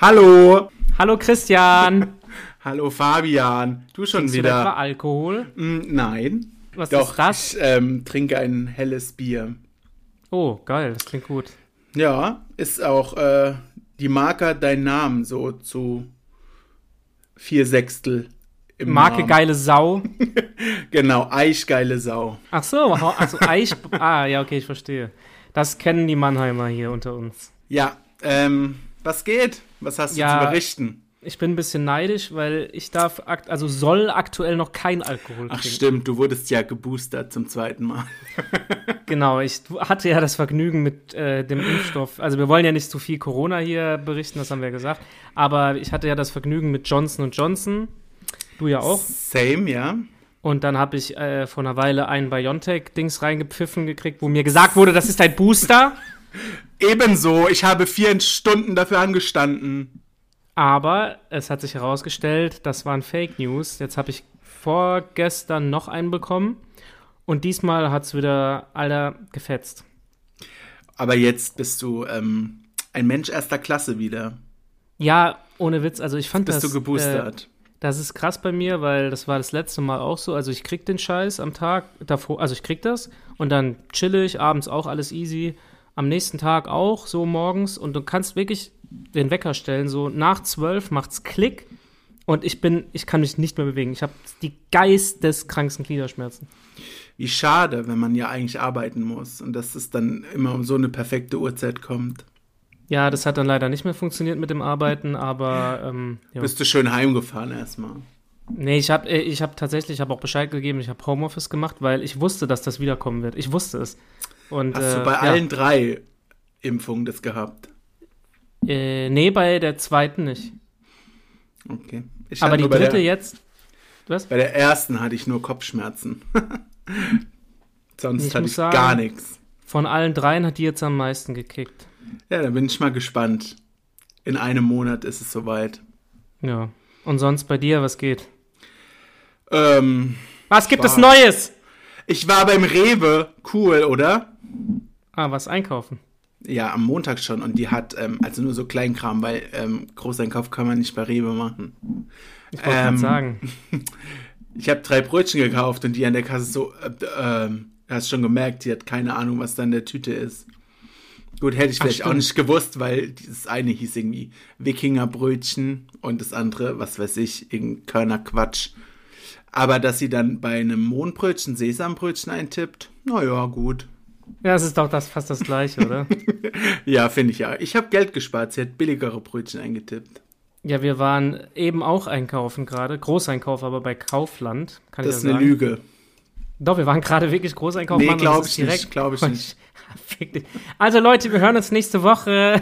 Hallo. Hallo Christian. Hallo Fabian. Du schon Trinkst wieder? Du etwa Alkohol? Mm, nein. Was Doch, ist das? ich ähm, trinke ein helles Bier. Oh, geil, das klingt gut. Ja, ist auch äh, die Marke deinen Namen so zu vier Sechstel im Marke Namen. geile Sau. Genau, Eichgeile Sau. Ach so, hau- also Eich. Ah, ja, okay, ich verstehe. Das kennen die Mannheimer hier unter uns. Ja, ähm, was geht? Was hast du Ja. zu berichten? Ich bin ein bisschen neidisch, weil ich darf, akt also soll aktuell noch kein Alkohol Ach trinken. stimmt, du wurdest ja geboostert zum zweiten Mal. Genau, ich hatte ja das Vergnügen mit äh, dem Impfstoff. Also wir wollen ja nicht zu viel Corona hier berichten, das haben wir gesagt. Aber ich hatte ja das Vergnügen mit Johnson Johnson. Du ja auch. Same, ja. Und dann habe ich äh, vor einer Weile einen BioNTech-Dings reingepfiffen gekriegt, wo mir gesagt wurde, das ist ein Booster. Ebenso, ich habe vier Stunden dafür angestanden. Aber es hat sich herausgestellt, das waren Fake News. Jetzt habe ich vorgestern noch einen bekommen. Und diesmal hat es wieder, Alter, gefetzt. Aber jetzt bist du ähm, ein Mensch erster Klasse wieder. Ja, ohne Witz. Also ich fand Bist das. du geboostert. Äh, das ist krass bei mir, weil das war das letzte Mal auch so. Also ich krieg den Scheiß am Tag davor, also ich krieg das und dann chill ich, abends auch alles easy. Am nächsten Tag auch, so morgens. Und du kannst wirklich den Wecker stellen, so nach zwölf macht's Klick und ich bin, ich kann mich nicht mehr bewegen. Ich habe die geisteskranksten Gliederschmerzen. Wie schade, wenn man ja eigentlich arbeiten muss und dass es dann immer um so eine perfekte Uhrzeit kommt. Ja, das hat dann leider nicht mehr funktioniert mit dem Arbeiten, aber ähm. Bist du schön heimgefahren erstmal. Nee, ich habe ich hab tatsächlich, ich habe auch Bescheid gegeben, ich habe Homeoffice gemacht, weil ich wusste, dass das wiederkommen wird. Ich wusste es. Und, Hast äh, du bei ja. allen drei Impfungen das gehabt? Äh, nee, bei der zweiten nicht. Okay. Ich Aber die dritte der, jetzt. Was? Bei der ersten hatte ich nur Kopfschmerzen. Sonst Ich hatte ich sagen- gar nichts. Von allen dreien hat die jetzt am meisten gekickt. Ja, da bin ich mal gespannt. In einem Monat ist es soweit. Ja. Und sonst bei dir, was geht? Ähm, Was gibt Wow. es Neues? ich war beim Rewe. Cool, oder? Ah, was einkaufen. Ja, am Montag schon. Und die hat, ähm, also nur so Kleinkram, weil ähm, Großeinkauf kann man nicht bei Rewe machen. Ich wollte Ähm, sagen. Ich habe drei Brötchen gekauft und die an der Kasse so, äh, ähm, hast schon gemerkt, die hat keine Ahnung, was da in der Tüte ist. Gut, hätte ich Ach, vielleicht auch stimmt. nicht gewusst, weil dieses eine hieß irgendwie Wikingerbrötchen und das andere, was weiß ich, irgendein Körner Quatsch. Aber dass sie dann bei einem Mohnbrötchen Sesambrötchen eintippt, naja, gut. Ja, es ist doch das, fast das gleiche, oder? Ja, finde ich ja. Ich habe Geld gespart, sie hat billigere Brötchen eingetippt. ja, wir waren eben auch einkaufen gerade. Großeinkauf, aber bei Kaufland. Kann Das ich ist ja eine sagen. Lüge. Doch, wir waren gerade wirklich Großeinkauf. Nee, Mann, und glaub es ist ich nicht, glaub ich nicht. Also Leute, wir hören uns nächste Woche.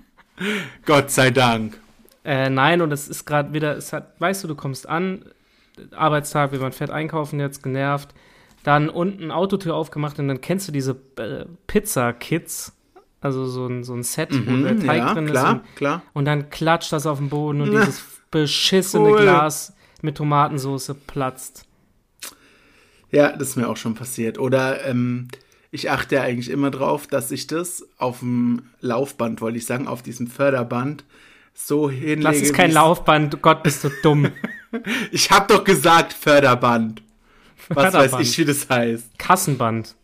Gott sei Dank. Äh, nein, und es ist gerade wieder, es hat, weißt du, du kommst an, Arbeitstag, wir waren fett einkaufen jetzt, genervt, dann unten Autotür aufgemacht und dann kennst du diese äh, Pizza-Kits, also so ein, so ein Set, wo der Mhm, Teig ja, drin klar, ist und, klar. und dann klatscht das auf den Boden und Na, dieses beschissene cool. Glas mit Tomatensauce platzt. Ja, das ist mir auch schon passiert. Oder ähm, ich achte ja eigentlich immer drauf, dass ich das auf dem Laufband, wollte ich sagen, auf diesem Förderband so hinlege. Das ist kein Laufband, Gott, bist du dumm. Ich habe doch gesagt Förderband. Was weiß ich, wie das heißt. Kassenband.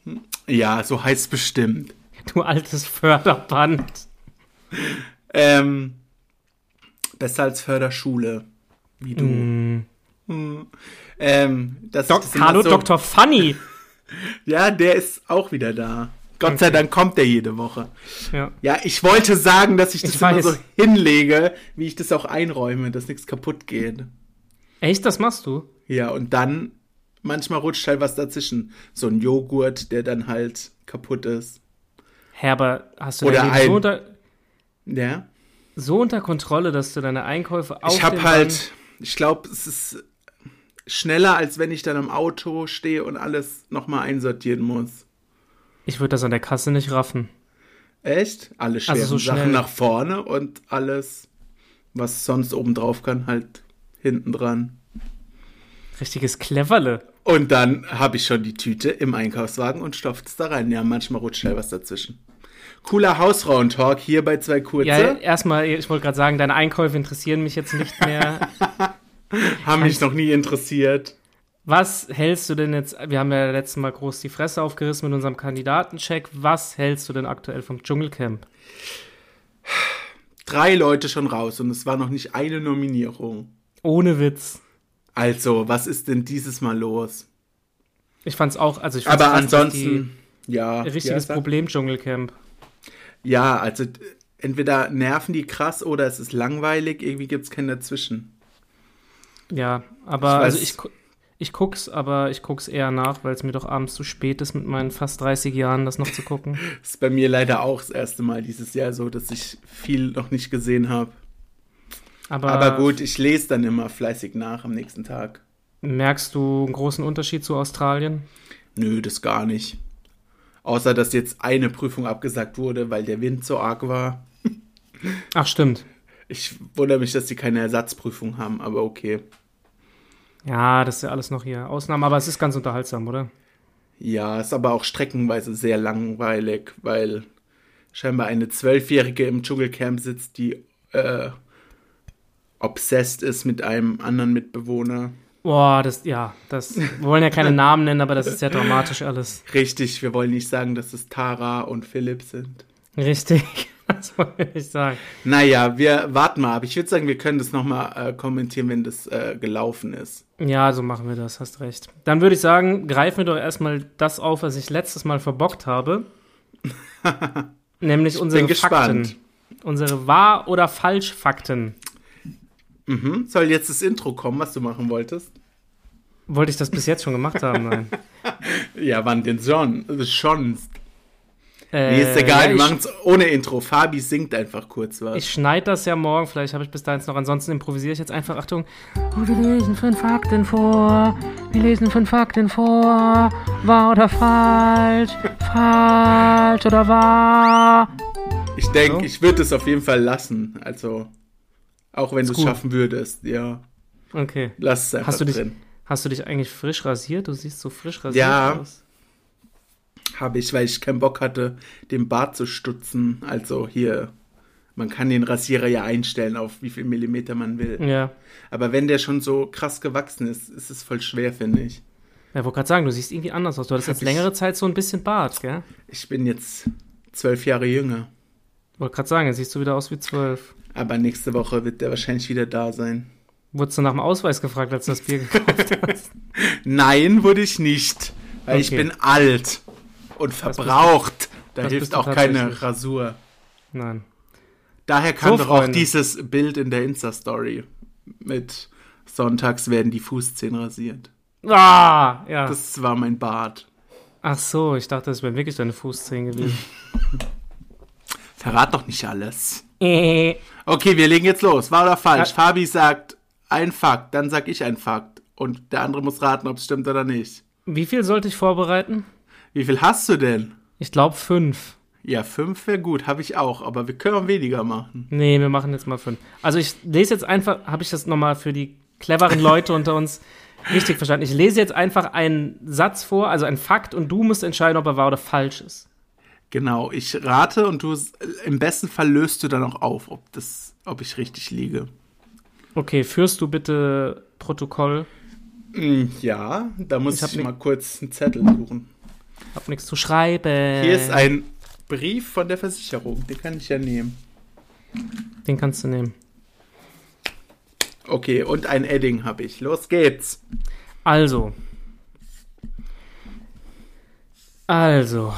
Ja, so heißt bestimmt. Du altes Förderband. Ähm, besser als Förderschule. Wie du. Mm. Ähm, das, Dok das Hallo, so, Dr. Funny. Ja, der ist auch wieder da. Gott sei Dank kommt der jede Woche. Ja. Ja, ich wollte sagen, dass ich das Ich immer so hinlege, wie ich das auch einräume, dass nichts kaputt geht. Echt, das machst du? Ja, und dann manchmal rutscht halt was dazwischen. So ein Joghurt, der dann halt kaputt ist. Hä, aber hast du Oder dein Leben ein- so unter, Ja. so unter Kontrolle, dass du deine Einkäufe auf ich dem halt, Band- ich glaube, es ist schneller, als wenn ich dann am Auto stehe und alles nochmal einsortieren muss. Ich würde das an der Kasse nicht raffen. Echt? Alle schweren Also so schnell. Sachen nach vorne und alles, was sonst oben drauf kann, halt hinten dran. Richtiges Cleverle. Und dann habe ich schon die Tüte im Einkaufswagen und stopft es da rein. Ja, manchmal rutscht schnell was dazwischen. Cooler Hausfrauentalk hier bei zwei Kurze. Ja, erstmal, ich wollte gerade sagen, deine Einkäufe interessieren mich jetzt nicht mehr. Haben mich noch nie interessiert. Was hältst du denn jetzt? Wir haben ja letztes Mal groß die Fresse aufgerissen mit unserem Kandidatencheck. Was hältst du denn aktuell vom Dschungelcamp? Drei Leute schon raus und es war noch nicht eine Nominierung. Ohne Witz. Also, was ist denn dieses Mal los? Ich fand's auch, also ich fand's Aber ansonsten, ja. die, richtiges ja, Problem Dschungelcamp. Ja, also entweder nerven die krass oder es ist langweilig, irgendwie gibt's kein Dazwischen. Ja, aber Ich also ich, ich guck's, aber ich guck's eher nach, weil es mir doch abends zu spät ist, mit meinen fast 30 Jahren das noch zu gucken. Ist bei mir leider auch das erste Mal dieses Jahr so, dass ich viel noch nicht gesehen habe. Aber, Aber gut, ich lese dann immer fleißig nach am nächsten Tag. merkst du einen großen Unterschied zu Australien? Nö, das gar nicht. Außer, dass jetzt eine Prüfung abgesagt wurde, weil der Wind so arg war. Ach, stimmt. Ich wundere mich, dass sie keine Ersatzprüfung haben, aber okay. Ja, das ist ja alles noch hier Ausnahme, aber es ist ganz unterhaltsam, oder? Ja, ist aber auch streckenweise sehr langweilig, weil scheinbar eine Zwölfjährige im Dschungelcamp sitzt, die äh, obsessed ist mit einem anderen Mitbewohner. Boah, das, ja, das, wir wollen ja keine Namen nennen, aber das ist ja dramatisch alles. Richtig, wir wollen nicht sagen, dass es Tara und Philipp sind. Richtig, das wollte ich sagen. Naja, wir warten mal ab. Ich würde sagen, wir können das nochmal äh, kommentieren, wenn das äh, gelaufen ist. Ja, so machen wir das, hast recht. Dann würde ich sagen, greifen wir doch erstmal das auf, was ich letztes Mal verbockt habe. Nämlich unsere Fakten. gespannt. Unsere Wahr- oder Falsch-Fakten. Mhm. Soll jetzt das Intro kommen, was du machen wolltest? Wollte ich das bis jetzt schon gemacht haben? Nein. Ja, wann denn schon? Ist schon. Äh, Nee, ist egal, ja, wir machen es ohne Intro. Fabi singt einfach kurz was. Ich schneide das ja morgen, vielleicht habe ich bis dahin noch. Ansonsten improvisiere ich jetzt einfach. Achtung. Oh, wir lesen fünf Fakten vor. Wir lesen fünf Fakten vor. Wahr oder falsch? Falsch oder wahr? Ich denke, So? ich würde es auf jeden Fall lassen. Also, auch wenn du es schaffen würdest, ja. Okay. Lass es einfach Hast du dich, drin. hast du dich eigentlich frisch rasiert? Du siehst so frisch rasiert Ja. aus. Habe ich, weil ich keinen Bock hatte, den Bart zu stutzen. Also hier, man kann den Rasierer ja einstellen, auf wie viel Millimeter man will. Ja. Aber wenn der schon so krass gewachsen ist, ist es voll schwer, finde ich. Ja, wollte gerade sagen, du siehst irgendwie anders aus. Du hattest Hab jetzt ich- längere Zeit so ein bisschen Bart, gell? Ich bin jetzt zwölf Jahre jünger. Wollte gerade sagen, jetzt siehst du wieder aus wie zwölf. Aber nächste Woche wird der wahrscheinlich wieder da sein. Wurdest du nach dem Ausweis gefragt, als du das Bier gekauft hast? Nein, wurde ich nicht. Weil ich Okay. bin alt und verbraucht. da das hilft auch keine. Rasur. Nein. Daher kam So, doch auch dieses Bild in der Insta-Story mit Sonntags werden die Fußzehen rasiert. Ah, ja. Das war mein Bart. Ach so, ich dachte, das wären wirklich deine Fußzehen gewesen. Verrat doch nicht alles. Äh, Okay, wir legen jetzt los. Wahr oder falsch? Ja. Fabi sagt ein Fakt, dann sag ich ein Fakt. Und der andere muss raten, ob es stimmt oder nicht. Wie viel sollte ich vorbereiten? Wie viel hast du denn? Ich glaube fünf. Ja, fünf wäre gut, habe ich auch, aber wir können auch weniger machen. Nee, wir machen jetzt mal fünf. Also ich lese jetzt einfach, habe ich das nochmal für die cleveren Leute unter uns richtig verstanden. Ich lese jetzt einfach einen Satz vor, also einen Fakt, und du musst entscheiden, ob er wahr oder falsch ist. Genau, ich rate und du im besten Fall löst du dann auch auf, ob das, ob ich richtig liege. Okay, führst du bitte Protokoll? Mm, Ja, da muss Ich ich, mal kurz einen Zettel suchen. Hab nichts zu schreiben. Hier ist ein Brief von der Versicherung, den kann ich ja nehmen. Den kannst du nehmen. Okay, und ein Edding habe ich. Los geht's. Also. Also.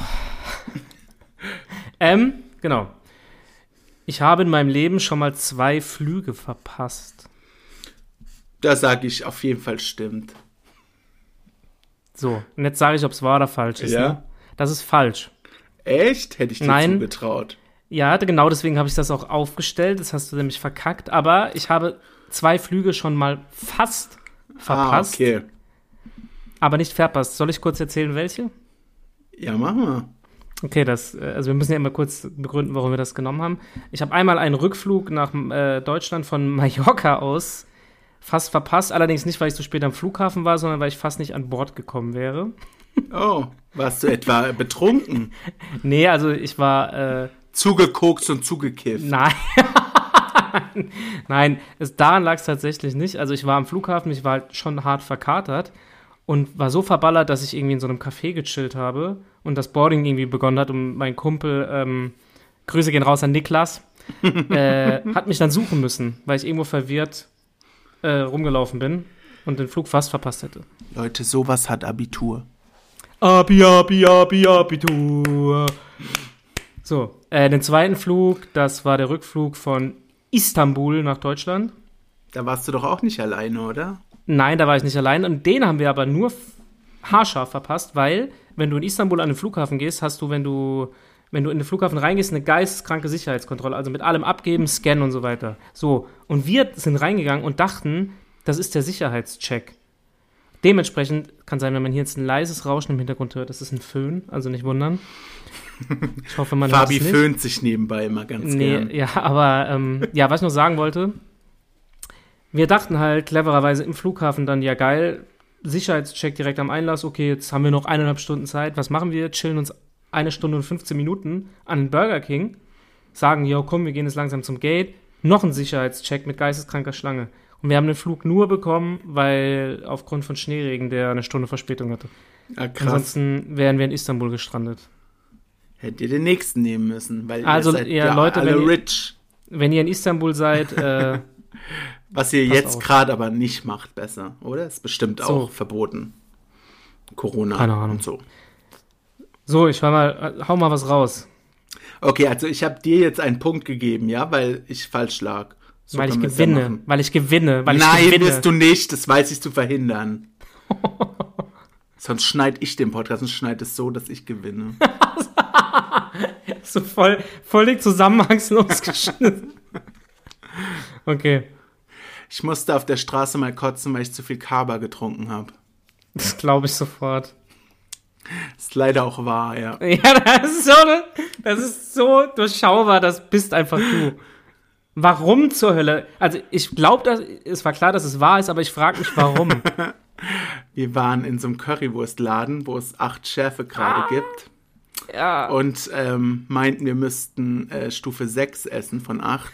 Ähm, genau. Ich habe in meinem Leben schon mal zwei Flüge verpasst. Da sage ich auf jeden Fall stimmt. So, und jetzt sage ich, ob es wahr oder falsch ist. Ja. Ne? Das ist falsch. Echt? Hätte ich dir Nein. zugetraut. Ja, genau deswegen habe ich das auch aufgestellt. Das hast du nämlich verkackt. Aber ich habe zwei Flüge schon mal fast verpasst, Ah, okay. aber nicht verpasst. Soll ich kurz erzählen, welche? Ja, machen wir. Okay, das, äh, also wir müssen ja immer kurz begründen, warum wir das genommen haben. Ich habe einmal einen Rückflug nach äh, Deutschland von Mallorca aus fast verpasst. Allerdings nicht, weil ich so spät am Flughafen war, sondern weil ich fast nicht an Bord gekommen wäre. Oh, warst du etwa betrunken? Nee, also ich war, äh, Zugekokst und zugekifft. nein. nein, es, daran lag es tatsächlich nicht. Also ich war am Flughafen, ich war halt schon hart verkatert und war so verballert, dass ich irgendwie in so einem Café gechillt habe und das Boarding irgendwie begonnen hat und mein Kumpel, ähm, Grüße gehen raus an Niklas, äh, hat mich dann suchen müssen, weil ich irgendwo verwirrt äh, rumgelaufen bin und den Flug fast verpasst hätte. Leute, sowas hat Abitur. Abi, Abi, Abi, Abitur. So, äh, den zweiten Flug, das war der Rückflug von Istanbul nach Deutschland. Da warst du doch auch nicht alleine, oder? Nein, da war ich nicht allein. Und den haben wir aber nur haarscharf verpasst, weil, wenn du in Istanbul an den Flughafen gehst, hast du, wenn du, wenn du in den Flughafen reingehst, eine geisteskranke Sicherheitskontrolle. Also mit allem abgeben, scannen und so weiter. So, und wir sind reingegangen und dachten, das ist der Sicherheitscheck. Dementsprechend kann sein, wenn man hier jetzt ein leises Rauschen im Hintergrund hört, das ist ein Föhn, also nicht wundern. Ich hoffe, man Fabi hört's nicht. föhnt sich nebenbei immer ganz Nee, gern. ja, aber ähm, ja, was ich noch sagen wollte, wir dachten halt clevererweise im Flughafen dann, ja geil, Sicherheitscheck direkt am Einlass, okay, jetzt haben wir noch eineinhalb Stunden Zeit, was machen wir? Chillen uns eine Stunde und 15 Minuten an den Burger King, sagen, jo, komm, wir gehen jetzt langsam zum Gate, noch ein Sicherheitscheck mit geisteskranker Schlange. Und wir haben den Flug nur bekommen, weil aufgrund von Schneeregen der eine Stunde Verspätung hatte. Ah, krass. Ansonsten wären wir in Istanbul gestrandet. Hättet ihr den nächsten nehmen müssen, weil Also, ihr seid ja, ja, Leute, alle wenn ihr- rich. Wenn ihr in Istanbul seid, äh, Was ihr Passt jetzt gerade aber nicht macht, besser, oder? Ist bestimmt So. auch verboten. Corona Keine Ahnung. und so. So, ich war mal, hau mal was raus. Okay, also ich habe dir jetzt einen Punkt gegeben, ja, weil ich falsch lag. So weil ich ja gewinne, machen. weil ich gewinne, weil Nein, ich gewinne. wirst du nicht, das weiß ich zu verhindern. Sonst schneide ich den Podcast und schneide es so, dass ich gewinne. so voll, völlig zusammenhangslos geschnitten. Okay, Ich musste auf der Straße mal kotzen, weil ich zu viel Kaba getrunken habe. das glaube ich sofort. Ist leider auch wahr, ja. Ja, das ist so, das ist so durchschaubar, das bist einfach du. Warum zur Hölle? Also ich glaube, es war klar, dass es wahr ist, aber ich frage mich, warum. Wir waren in so einem Currywurstladen, wo es acht Schärfegrade gibt. Ja, Und ähm, meinten, wir müssten äh, Stufe 6 essen von 8.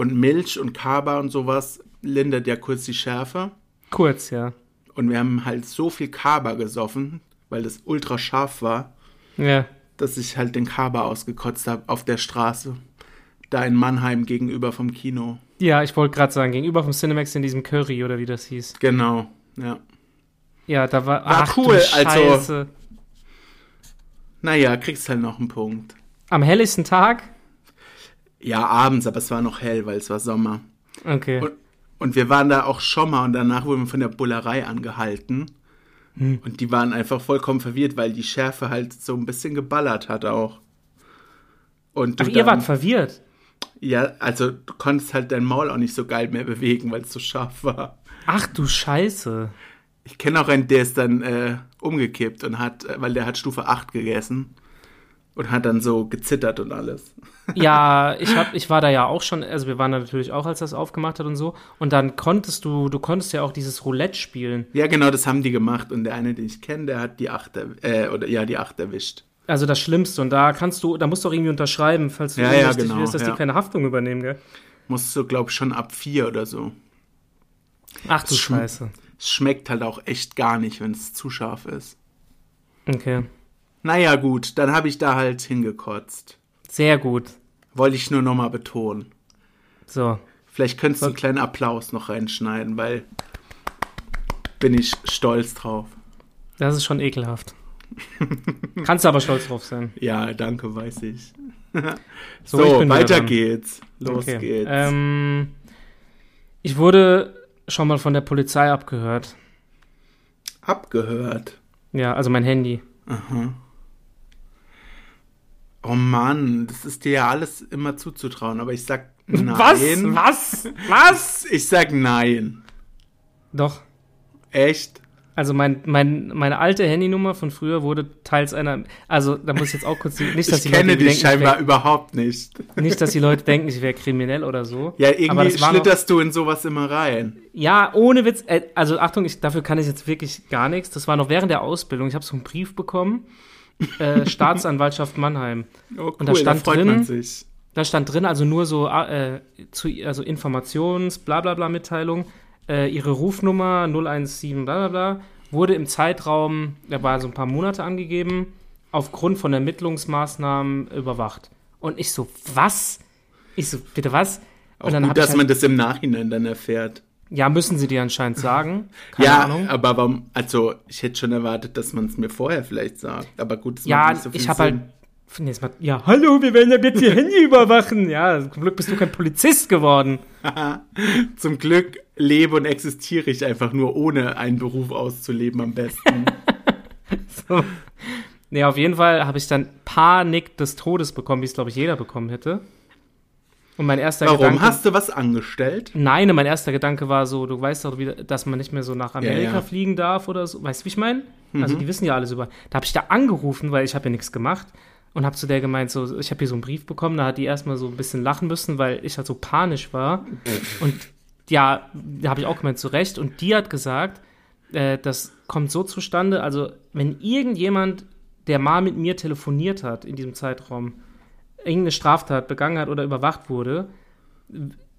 und Milch und Kaba und sowas lindert ja kurz die Schärfe. kurz, ja. Und wir haben halt so viel Kaba gesoffen, weil das ultra scharf war, Ja, dass ich halt den Kaba ausgekotzt habe auf der Straße. Da in Mannheim gegenüber vom Kino. ja ich wollte gerade sagen, gegenüber vom Cinemax in diesem Curry oder wie das hieß. Genau, ja. Ja, da war, War ach, cool, du also- Scheiße. Naja, kriegst halt noch einen Punkt. Am helllichsten Tag? Ja, abends, aber es war noch hell, weil es war Sommer. Okay. Und, und wir waren da auch schon mal und danach wurden wir von der Bullerei angehalten. Hm. Und die waren einfach vollkommen verwirrt, weil die Schärfe halt so ein bisschen geballert hat auch. Und Ach, ihr dann- wart verwirrt. Ja, also du konntest halt dein Maul auch nicht so geil mehr bewegen, weil es so scharf war. Ach du Scheiße. Ich kenne auch einen, der ist dann äh, umgekippt und hat, äh, weil der hat Stufe 8 gegessen und hat dann so gezittert und alles. Ja, ich, hab, ich war da ja auch schon, also wir waren da natürlich auch, als das aufgemacht hat und so. Und dann konntest du, du konntest ja auch dieses Roulette spielen. Ja, genau, das haben die gemacht und der eine, den ich kenne, der hat die 8 er- äh, oder ja, die 8 erwischt. Also das Schlimmste. Und da kannst du, da musst du auch irgendwie unterschreiben, falls du Ja, ja, genau, willst, dass ja. die keine Haftung übernehmen, gell? Musst du, glaube ich, schon ab 4 oder so. Ach du Scheiße. Es schmeckt halt auch echt gar nicht, wenn es zu scharf ist. Okay. Naja, gut, dann habe ich da halt hingekotzt. Sehr gut. Wollte ich nur nochmal betonen. So. Vielleicht könntest du einen kleinen Applaus noch reinschneiden, weil bin ich stolz drauf. Das ist schon ekelhaft. Kannst du aber stolz drauf sein. Ja, danke, weiß ich. So, So, ich weiter geht's. Los Okay. geht's. Ähm, ich wurde schon mal von der Polizei abgehört. Abgehört. Ja, also mein Handy. Oh Mann, das ist dir ja alles immer zuzutrauen, aber ich sag nein. Was? Was? Was? Ich sag nein. Doch. Echt? Also mein, mein, meine alte Handynummer von früher wurde teils einer, also da muss ich jetzt auch kurz, nicht, dass Ich die kenne Leute dich denken, scheinbar ich wär, überhaupt nicht. nicht, dass die Leute denken, ich wäre kriminell oder so. Ja, Aber irgendwie war noch- schlitterst du in sowas immer rein. Ja, ohne Witz. Äh, also Achtung, ich, dafür kann ich jetzt wirklich gar nichts. Das war noch während der Ausbildung. Ich habe so einen Brief bekommen. Äh, Staatsanwaltschaft Mannheim. Oh, cool, Und da stand freut drin- man sich. Da stand drin, also nur so äh, zu, also Informations, bla bla bla Mitteilung. Äh, ihre Rufnummer 017 bla bla bla wurde im Zeitraum, da war so ein paar Monate angegeben, aufgrund von Ermittlungsmaßnahmen überwacht. Und ich so, was? Ich so, bitte was? Auch gut, dass halt- man das im Nachhinein dann erfährt. Ja, müssen sie dir anscheinend sagen. Keine ja, Ahnung. aber warum, also ich hätte schon erwartet, dass man es mir vorher vielleicht sagt. Aber gut, das Ja, macht nicht so viel ich habe halt. Nee, es macht- ja, hallo, wir werden ja jetzt ihr Handy überwachen. Ja, zum Glück bist du kein Polizist geworden. Zum Glück lebe und existiere ich einfach nur, ohne einen Beruf auszuleben am besten. So. Nee, auf jeden Fall habe ich dann Panik des Todes bekommen, wie es, glaube ich, jeder bekommen hätte. Und mein erster Warum? Gedanke. Hast du was angestellt? Nein, mein erster Gedanke war so, du weißt doch, dass man nicht mehr so nach Amerika Ja, ja. fliegen darf oder so. Weißt du, wie ich meine? Also, Mhm. die wissen ja alles über. Da habe ich da angerufen, weil ich habe ja nichts gemacht. Und habe zu der gemeint, so, ich habe hier so einen Brief bekommen, da hat die erstmal so ein bisschen lachen müssen, weil ich halt so panisch war. Und ja, da habe ich auch gemeint, zu Recht. Und die hat gesagt, äh, das kommt so zustande, also wenn irgendjemand, der mal mit mir telefoniert hat in diesem Zeitraum, irgendeine Straftat begangen hat oder überwacht wurde,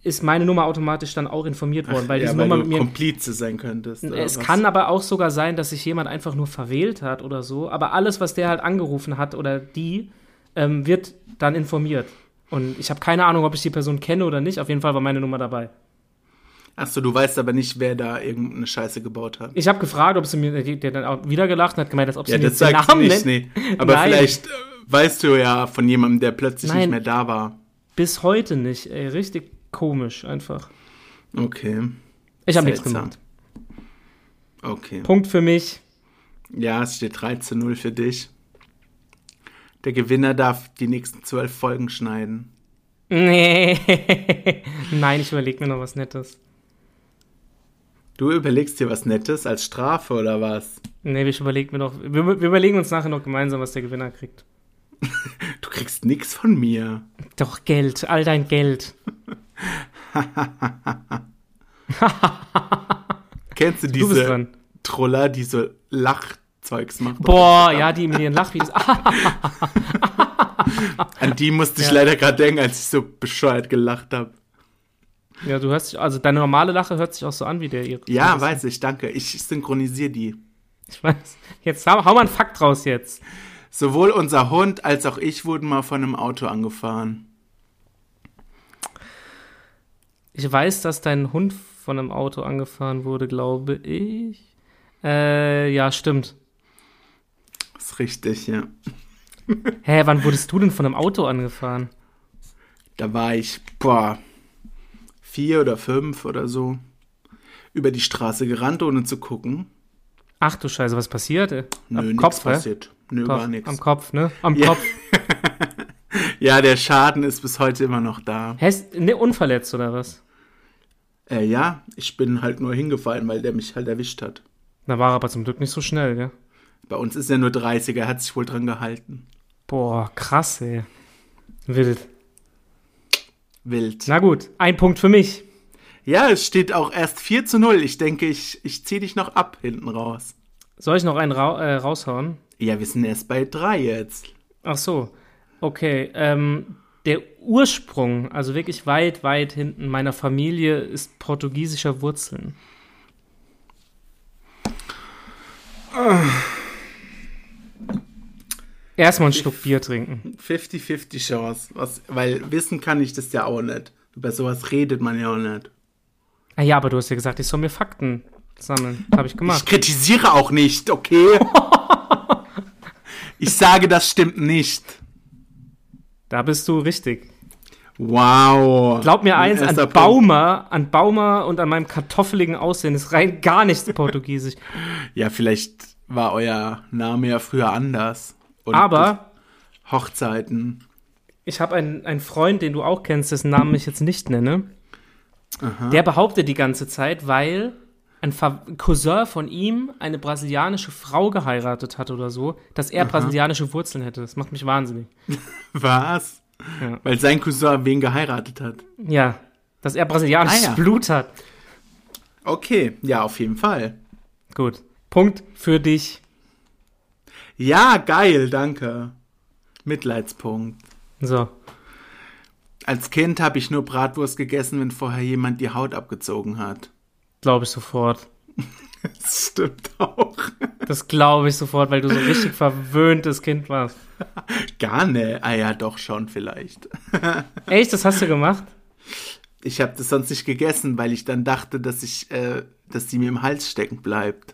ist meine Nummer automatisch dann auch informiert worden, weil ja, diese weil Nummer du mit mir Komplize sein könntest. es was? kann aber auch sogar sein, dass sich jemand einfach nur verwählt hat oder so. Aber alles, was der halt angerufen hat oder die, ähm, wird dann informiert. Und ich habe keine Ahnung, ob ich die Person kenne oder nicht. Auf jeden Fall war meine Nummer dabei. Achso, du weißt aber nicht, wer da irgendeine Scheiße gebaut hat. Ich habe gefragt, ob sie mir, der dann auch wieder gelacht hat gemeint, als ob sie Ja, mir das du Namen nicht, nennt. nee. Aber Nein. vielleicht äh, weißt du ja von jemandem, der plötzlich Nein. nicht mehr da war. Bis heute nicht, ey. Richtig komisch einfach. Okay, Ich habe nichts gemacht. okay. Punkt für mich. Ja, es steht 3 zu 0 für dich. Der Gewinner darf die nächsten zwölf Folgen schneiden. Nee. Nein, ich überlege mir noch was Nettes. Du überlegst dir was Nettes als Strafe oder was? Nee, ich überlege mir noch. Wir, wir überlegen uns nachher noch gemeinsam, was der Gewinner kriegt. Du kriegst nix von mir. Doch Geld, all dein Geld. Kennst du Du bist diese dran. Troller, die so Lachzeugs machen? Boah, ja, die mit ihren Lachvideos. An die musste ich Ja. leider gerade denken, als ich so bescheuert gelacht habe. ja, du hörst dich, also deine normale Lache hört sich auch so an wie der ihre. Ja, weiß ich, danke. Ich synchronisiere die. Ich weiß. Jetzt hau, hau mal einen Fakt raus jetzt. Sowohl unser Hund als auch ich wurden mal von einem Auto angefahren. Ich weiß, dass dein Hund von einem Auto angefahren wurde, glaube ich. Äh, ja, stimmt. ist richtig, ja. Hä, wann wurdest du denn von einem Auto angefahren? Da war ich, boah, vier oder fünf oder so. Über die Straße gerannt, ohne zu gucken. Ach du Scheiße, was passiert? Nö, Kopf, passiert. Nö, Kopf, gar nichts. Am Kopf, ne? Am Ja. Kopf. Ja, der Schaden ist bis heute immer noch da. Hä, ist- ne, unverletzt oder was? Äh, ja, ich bin halt nur hingefallen, weil der mich halt erwischt hat. Da war er aber zum Glück nicht so schnell, gell? Bei uns ist er nur 30, er hat sich wohl dran gehalten. Boah, krass, ey. Wild. Wild. Na gut, ein Punkt für mich. Ja, es steht auch erst 4 zu 0. Ich denke, ich, ich ziehe dich noch ab hinten raus. Soll ich noch einen ra äh, raushauen? Ja, wir sind erst bei 3 jetzt. Ach so. Okay. Ähm, der Ursprung, also wirklich weit, weit hinten meiner Familie, ist portugiesischer Wurzeln. Erstmal einen Schluck Bier trinken. 50-50 Chance. Was, weil wissen kann ich das ja auch nicht. Über sowas redet man ja auch nicht. Ah ja, aber du hast ja gesagt, ich soll mir Fakten sammeln. Habe ich Ich gemacht. kritisiere auch nicht, okay? ich sage, das stimmt nicht. Da bist du richtig. Wow. Glaub mir Ein eins, an. Baumer, an Baumer und an meinem kartoffeligen Aussehen ist rein gar nichts portugiesisch. Ja, vielleicht war euer Name ja früher anders. Und Aber Hochzeiten. ich habe einen, einen Freund, den du auch kennst, dessen Namen ich jetzt nicht nenne. Der behauptet die ganze Zeit, weil ein Ver Cousin von ihm eine brasilianische Frau geheiratet hat oder so, dass er brasilianische Wurzeln hätte. Das macht mich wahnsinnig. Was? Ja. Weil sein Cousin wen geheiratet hat. Ja, dass er brasilianisches Ah, ja. Blut hat. Okay, ja, auf jeden Fall. Gut. Punkt für dich. Ja, geil, danke. Mitleidspunkt. So. Als Kind habe ich nur Bratwurst gegessen, wenn vorher jemand die Haut abgezogen hat. Glaube ich sofort. Das stimmt auch. Das glaube ich sofort, weil du so ein richtig verwöhntes Kind warst. Gar ne. Ah ja, doch schon vielleicht. Echt, das hast du gemacht? Ich habe das sonst nicht gegessen, weil ich dann dachte, dass ich, äh, dass die mir im Hals stecken bleibt.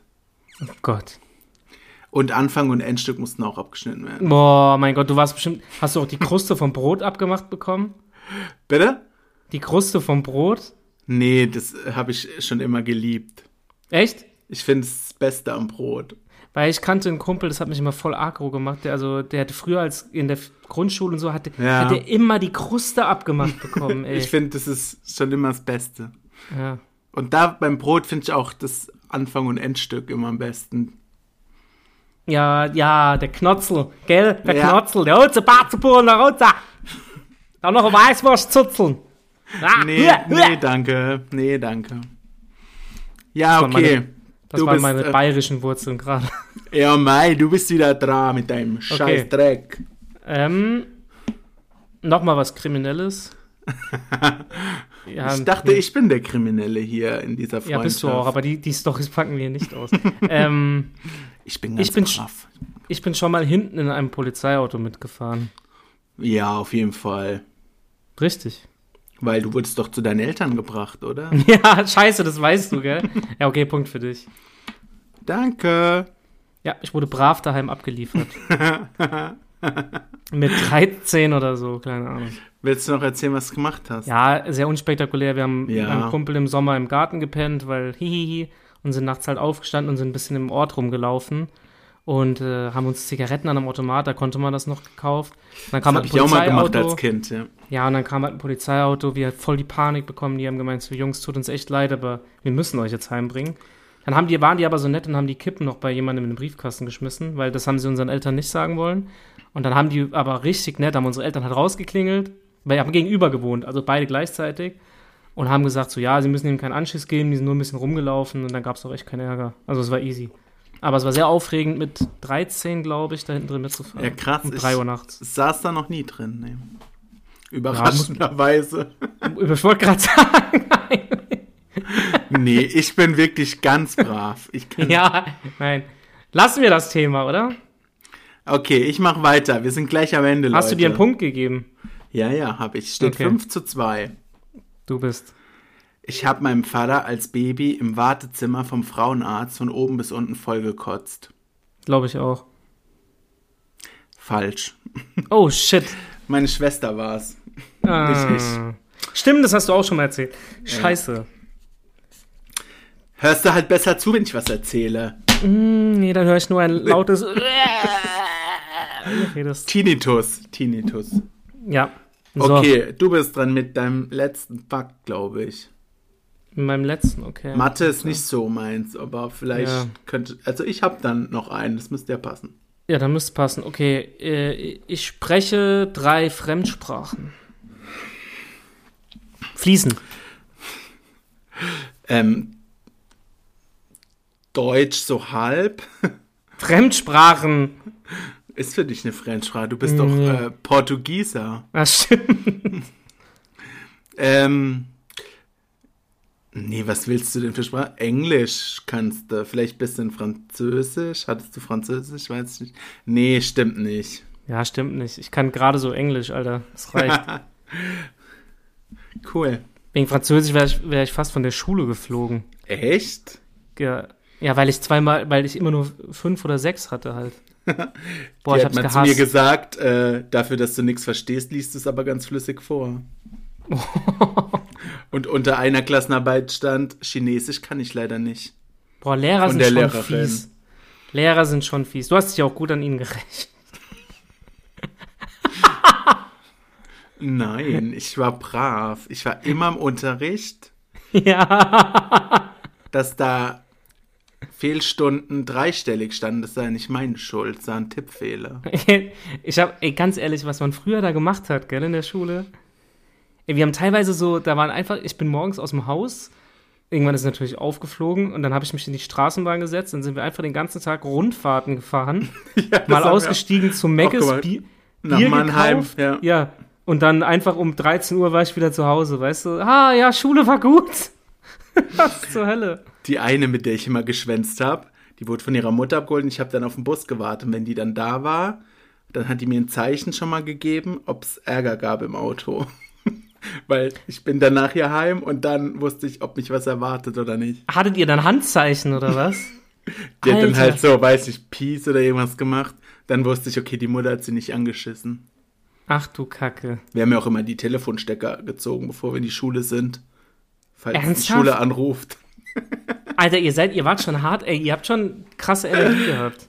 Oh Gott. Und Anfang und Endstück mussten auch abgeschnitten werden. Boah, mein Gott, du warst bestimmt. Hast du auch die Kruste vom Brot abgemacht bekommen? Bitte? Die Kruste vom Brot? Nee, das habe ich schon immer geliebt. Echt? Ich finde es das Beste am Brot. Weil ich kannte einen Kumpel, das hat mich immer voll aggro gemacht. Der, also, der hatte früher als in der Grundschule und so, hatte, Ja. hat er immer die Kruste abgemacht bekommen, ey. Ich finde, das ist schon immer das Beste. ja. Und da beim Brot finde ich auch das Anfang und Endstück immer am besten. ja, ja, der Knotzel, gell? Der Ja. Knotzel, der Hutze, Batzepuren, der Hutze. Dann noch ein Weißwurst zuzeln. Ah, Nee, nee, danke. Nee, danke. Ja, okay. meine- Das du waren bist, meine äh, bayerischen Wurzeln gerade. Ja, Mai, du bist wieder dran mit deinem scheiß Dreck. Ähm, Nochmal was Kriminelles. ja, Ich dachte, ich bin der Kriminelle hier in dieser Freundschaft. Ja, bist du auch, aber die, die Storys packen wir nicht aus. ähm, ich bin ganz ich bin brav. ich bin schon mal hinten in einem Polizeiauto mitgefahren. Ja, auf jeden Fall. Richtig. Weil du wurdest doch zu deinen Eltern gebracht, oder? Ja, scheiße, das weißt du, gell? Ja, okay, Punkt für dich. Danke. Ja, ich wurde brav daheim abgeliefert. Mit 13 oder so, keine Ahnung. Willst du noch erzählen, was du gemacht hast? Ja, sehr unspektakulär. Wir haben Ja. mit einem Kumpel im Sommer im Garten gepennt, weil hihihi und sind nachts halt aufgestanden und sind ein bisschen im Ort rumgelaufen und äh, haben uns Zigaretten an einem Automat, da konnte man das noch gekauft. Dann Das kam habe halt ich ein auch mal gemacht als Kind, ja. Ja, und dann kam halt ein Polizeiauto, wir hat voll die Panik bekommen, die haben gemeint, so Jungs, tut uns echt leid, aber wir müssen euch jetzt heimbringen. Dann haben die, waren die aber so nett und haben die Kippen noch bei jemandem in den Briefkasten geschmissen, weil das haben sie unseren Eltern nicht sagen wollen. Und dann haben die aber richtig nett, haben unsere Eltern halt rausgeklingelt, weil wir haben gegenüber gewohnt, also beide gleichzeitig. Und haben gesagt, so ja, sie müssen ihm keinen Anschiss geben, die sind nur ein bisschen rumgelaufen und dann gab es auch echt keinen Ärger. Also es war easy. Aber es war sehr aufregend, mit 13, glaube ich, da hinten drin mitzufahren. Ja, krass. Um Ich 3 Uhr nachts. saß da noch nie drin. Nee. Überraschenderweise. Ich wollte gerade sagen, nee, ich bin wirklich ganz brav. Ich kann Ja, nein. Lassen wir das Thema, oder? Okay, ich mach weiter. Wir sind gleich am Ende, Hast du Leute. dir einen Punkt gegeben? Ja, ja, habe ich. Steht Okay. 5 zu 2. Du bist. Ich habe meinem Vater als Baby im Wartezimmer vom Frauenarzt von oben bis unten vollgekotzt. Glaube ich auch. Falsch. Oh, shit. Meine Schwester war's. Ah. Nicht Stimmt, das hast du auch schon mal erzählt. Scheiße. Hörst du halt besser zu, wenn ich was erzähle. Hm, nee, dann höre ich nur ein lautes. Tinnitus. Tinnitus. Ja. So, Okay, du bist dran mit deinem letzten Fakt, glaube ich. in meinem letzten, okay. Mathe ist nicht so meins, aber vielleicht Ja. könnte. Also ich habe dann noch einen, das müsste ja passen. Ja, dann müsste passen. Okay, äh, ich spreche drei Fremdsprachen. Fließen. Ähm, Deutsch so halb. Fremdsprachen. Ist für dich eine Fremdsprache. Du bist Nee. doch äh, Portugieser. Ah, stimmt. Ähm, nee, was willst du denn für Sprache? Englisch kannst du. Vielleicht ein bisschen Französisch. Hattest du Französisch? Weiß ich nicht. Nee, stimmt nicht. Ja, stimmt nicht. Ich kann gerade so Englisch, Alter. Das reicht. Cool. Wegen Französisch wäre ich, wär ich fast von der Schule geflogen. Echt? Ja, ja, weil ich zweimal, weil ich immer nur fünf oder sechs hatte halt. Boah, Die ich hat hab's mal zu mir gehasst. gesagt, äh, dafür, dass du nichts verstehst, liest du es aber ganz flüssig vor. Und unter einer Klassenarbeit stand, Chinesisch kann ich leider nicht. Boah, Lehrer Von sind schon Lehrerin. fies. Lehrer sind schon fies. Du hast dich auch gut an ihnen gerecht. Nein, ich war brav. Ich war immer im Unterricht. ja. dass da Fehlstunden dreistellig standen. Das sei nicht meine Schuld, das war ein Tippfehler. ich habe, ganz ehrlich, was man früher da gemacht hat, gell, in der Schule. Wir haben teilweise so, da waren einfach, ich bin morgens aus dem Haus, irgendwann ist es natürlich aufgeflogen und dann habe ich mich in die Straßenbahn gesetzt, dann sind wir einfach den ganzen Tag Rundfahrten gefahren, Ja, mal ausgestiegen zum Meckes. Bier, Nach Bier Mannheim, gekauft, ja. ja. Und dann einfach um 13 Uhr war ich wieder zu Hause, weißt du? Ah, ja, Schule war gut. Was zur Hölle? Die eine, mit der ich immer geschwänzt habe, die wurde von ihrer Mutter abgeholt und ich habe dann auf den Bus gewartet. Und wenn die dann da war, dann hat die mir ein Zeichen schon mal gegeben, ob es Ärger gab im Auto. Weil ich bin danach hier heim und dann wusste ich, ob mich was erwartet oder nicht. Hattet ihr dann Handzeichen oder was? Die hat dann Alter. halt so, weiß ich, Peace oder irgendwas gemacht. Dann wusste ich, okay, die Mutter hat sie nicht angeschissen. Ach du Kacke. Wir haben ja auch immer die Telefonstecker gezogen, bevor wir in die Schule sind. Falls die Ernsthaft? Schule anruft. Alter, ihr seid, ihr wart schon hart, ey, ihr habt schon krasse Energie gehabt.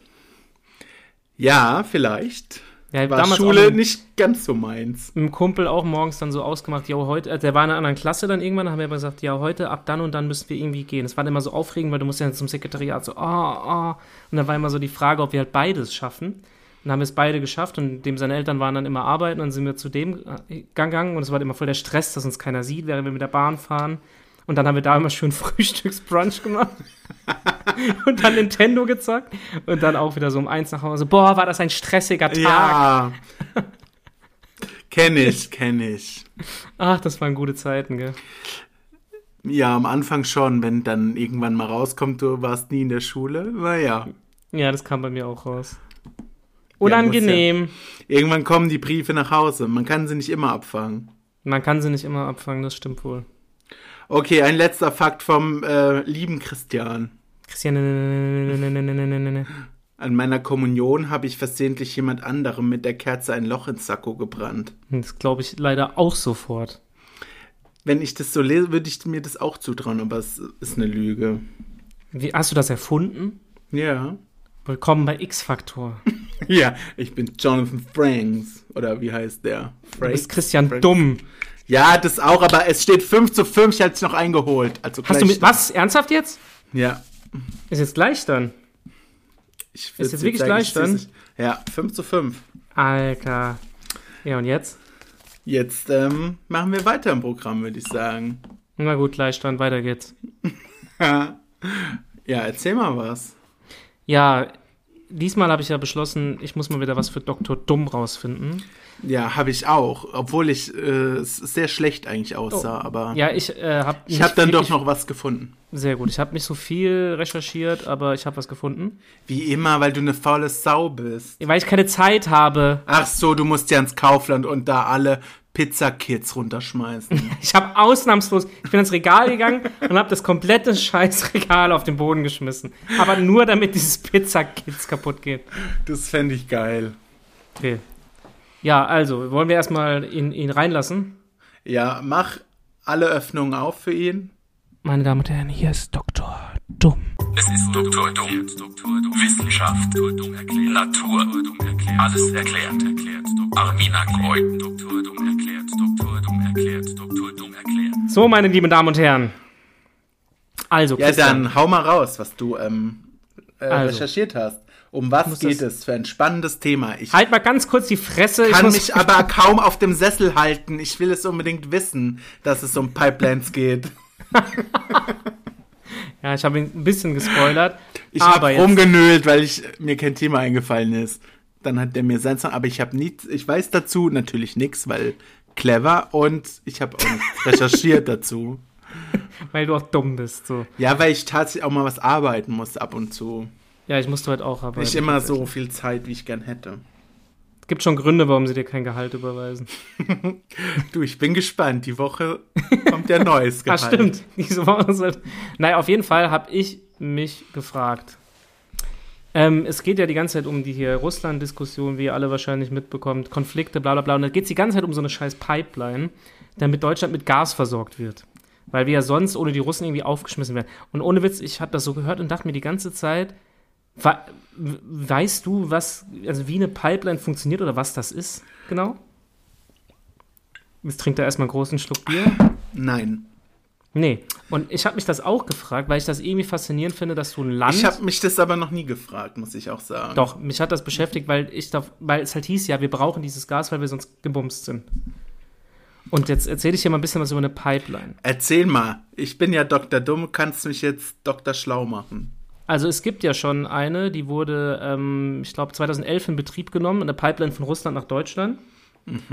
Ja, vielleicht. Ja, War damals Schule nicht ganz so meins. mit dem Kumpel auch morgens dann so ausgemacht, ja, heute, äh, der war in einer anderen Klasse dann irgendwann, haben wir aber gesagt, ja, heute ab dann und dann müssen wir irgendwie gehen. Es war dann immer so aufregend, weil du musst ja zum Sekretariat so, ah, ah. Und dann war immer so die Frage, ob wir halt beides schaffen. Und dann haben wir es beide geschafft und dem seine Eltern waren dann immer arbeiten und dann sind wir zu dem äh, gegangen und es war immer voll der Stress, dass uns keiner sieht, während wir mit der Bahn fahren. Und dann haben wir da immer schön Frühstücksbrunch gemacht. und dann Nintendo gezockt. Und dann auch wieder so um eins nach Hause. Boah, war das ein stressiger Tag. Ja. kenn ich, kenn ich. Ach, das waren gute Zeiten, gell? Ja, am Anfang schon, wenn dann irgendwann mal rauskommt, du warst nie in der Schule. Naja. Ja, das kam bei mir auch raus. Unangenehm. Irgendwann kommen die Briefe nach Hause. Man kann sie nicht immer abfangen. Man kann sie nicht immer abfangen, das stimmt wohl. Okay, ein letzter Fakt vom äh, lieben Christian. Christian. Ne, ne, ne, ne, ne, ne, ne, ne. An meiner Kommunion habe ich versehentlich jemand anderem mit der Kerze ein Loch ins Sakko gebrannt. Das glaube ich leider auch sofort. Wenn ich das so lese, würde ich mir das auch zutrauen, aber es ist eine Lüge. Wie, hast du das erfunden? Ja. Willkommen bei X-Faktor. ja, ich bin Jonathan Franks. Oder wie heißt der? Franks? Du bist Christian Franks. Dumm. Ja, das auch, aber es steht 5 zu 5, ich hätte es noch eingeholt. Also Hast du gleich- mit, was? Ernsthaft jetzt? Ja. Ist jetzt gleich dann? Ist jetzt wirklich gleich dann? Ja, 5 zu 5. Alter. Ja, und jetzt? Jetzt ähm, machen wir weiter im Programm, würde ich sagen. Na gut, Gleichstand, weiter geht's. ja, erzähl mal was. Ja, diesmal habe ich ja beschlossen, ich muss mal wieder was für Dr. Dumm rausfinden. Ja, habe ich auch. Obwohl ich äh, es sehr schlecht eigentlich aussah, aber Ja, ich äh, habe ich habe dann doch noch was gefunden. Sehr gut. Ich habe nicht so viel recherchiert, aber ich habe was gefunden. Wie immer, weil du eine faule Sau bist. Weil ich keine Zeit habe. Ach so, du musst ja ins Kaufland und da alle Pizza-Kits runterschmeißen. Ich habe ausnahmslos, ich bin ins Regal gegangen und habe das komplette Scheißregal auf den Boden geschmissen. Aber nur damit dieses Pizza-Kids kaputt geht. das fände ich geil. Okay. Ja, also, wollen wir erstmal ihn, ihn reinlassen? Ja, mach alle Öffnungen auf für ihn. Meine Damen und Herren, hier ist Dr. Dumm. Es ist Doktor Dumm. Wissenschaft. Natur. Alles erklärt. Armina Kreuz. Doktor Dumm erklärt. Doktor Dumm erklärt. Doktor Dumm erklärt. So, meine lieben Damen und Herren. Also, Ja, Christian, dann hau mal raus, was du ähm, äh, Also. recherchiert hast. Um was geht es für ein spannendes Thema? Ich halt mal ganz kurz die Fresse. Ich kann muss- mich aber kaum auf dem Sessel halten. Ich will es unbedingt wissen, dass es um Pipelines geht. Ja, ich habe ihn ein bisschen gespoilert. Ich habe rumgenölt, weil ich, mir kein Thema eingefallen ist. Dann hat der mir sein aber ich habe nichts, ich weiß dazu natürlich nichts, weil clever und ich habe auch nichts recherchiert dazu. weil du auch dumm bist. So. Ja, weil ich tatsächlich auch mal was arbeiten muss ab und zu. Ja, ich musste heute auch arbeiten. Nicht immer so viel Zeit, wie ich gern hätte. Es gibt schon Gründe, warum sie dir kein Gehalt überweisen. Du, ich bin gespannt. Die Woche kommt ja neues Ah, Gehalt. stimmt. Diese Woche soll- Naja, auf jeden Fall habe ich mich gefragt. Ähm, es geht ja die ganze Zeit um die hier Russland-Diskussion, wie ihr alle wahrscheinlich mitbekommt, Konflikte, bla bla bla. Und da geht es die ganze Zeit um so eine scheiß Pipeline, damit Deutschland mit Gas versorgt wird. Weil wir ja sonst ohne die Russen irgendwie aufgeschmissen werden. Und ohne Witz, ich habe das so gehört und dachte mir die ganze Zeit, weißt du, was, also wie eine Pipeline funktioniert oder was das ist, genau? Jetzt trinkt er erstmal einen großen Schluck Bier. Nein. Nee. Und ich habe mich das auch gefragt, weil ich das irgendwie faszinierend finde, dass du ein Land. Ich habe mich das aber noch nie gefragt, muss ich auch sagen. Doch, mich hat das beschäftigt, weil ich da, weil es halt hieß, ja, wir brauchen dieses Gas, weil wir sonst gebumst sind. Und jetzt erzähle ich dir mal ein bisschen was über eine Pipeline. Erzähl mal. Ich bin ja Dr. Dumm, kannst mich jetzt Dr. Schlau machen. Also es gibt ja schon eine, die wurde, ähm, ich glaube, 2011 in Betrieb genommen, eine Pipeline von Russland nach Deutschland.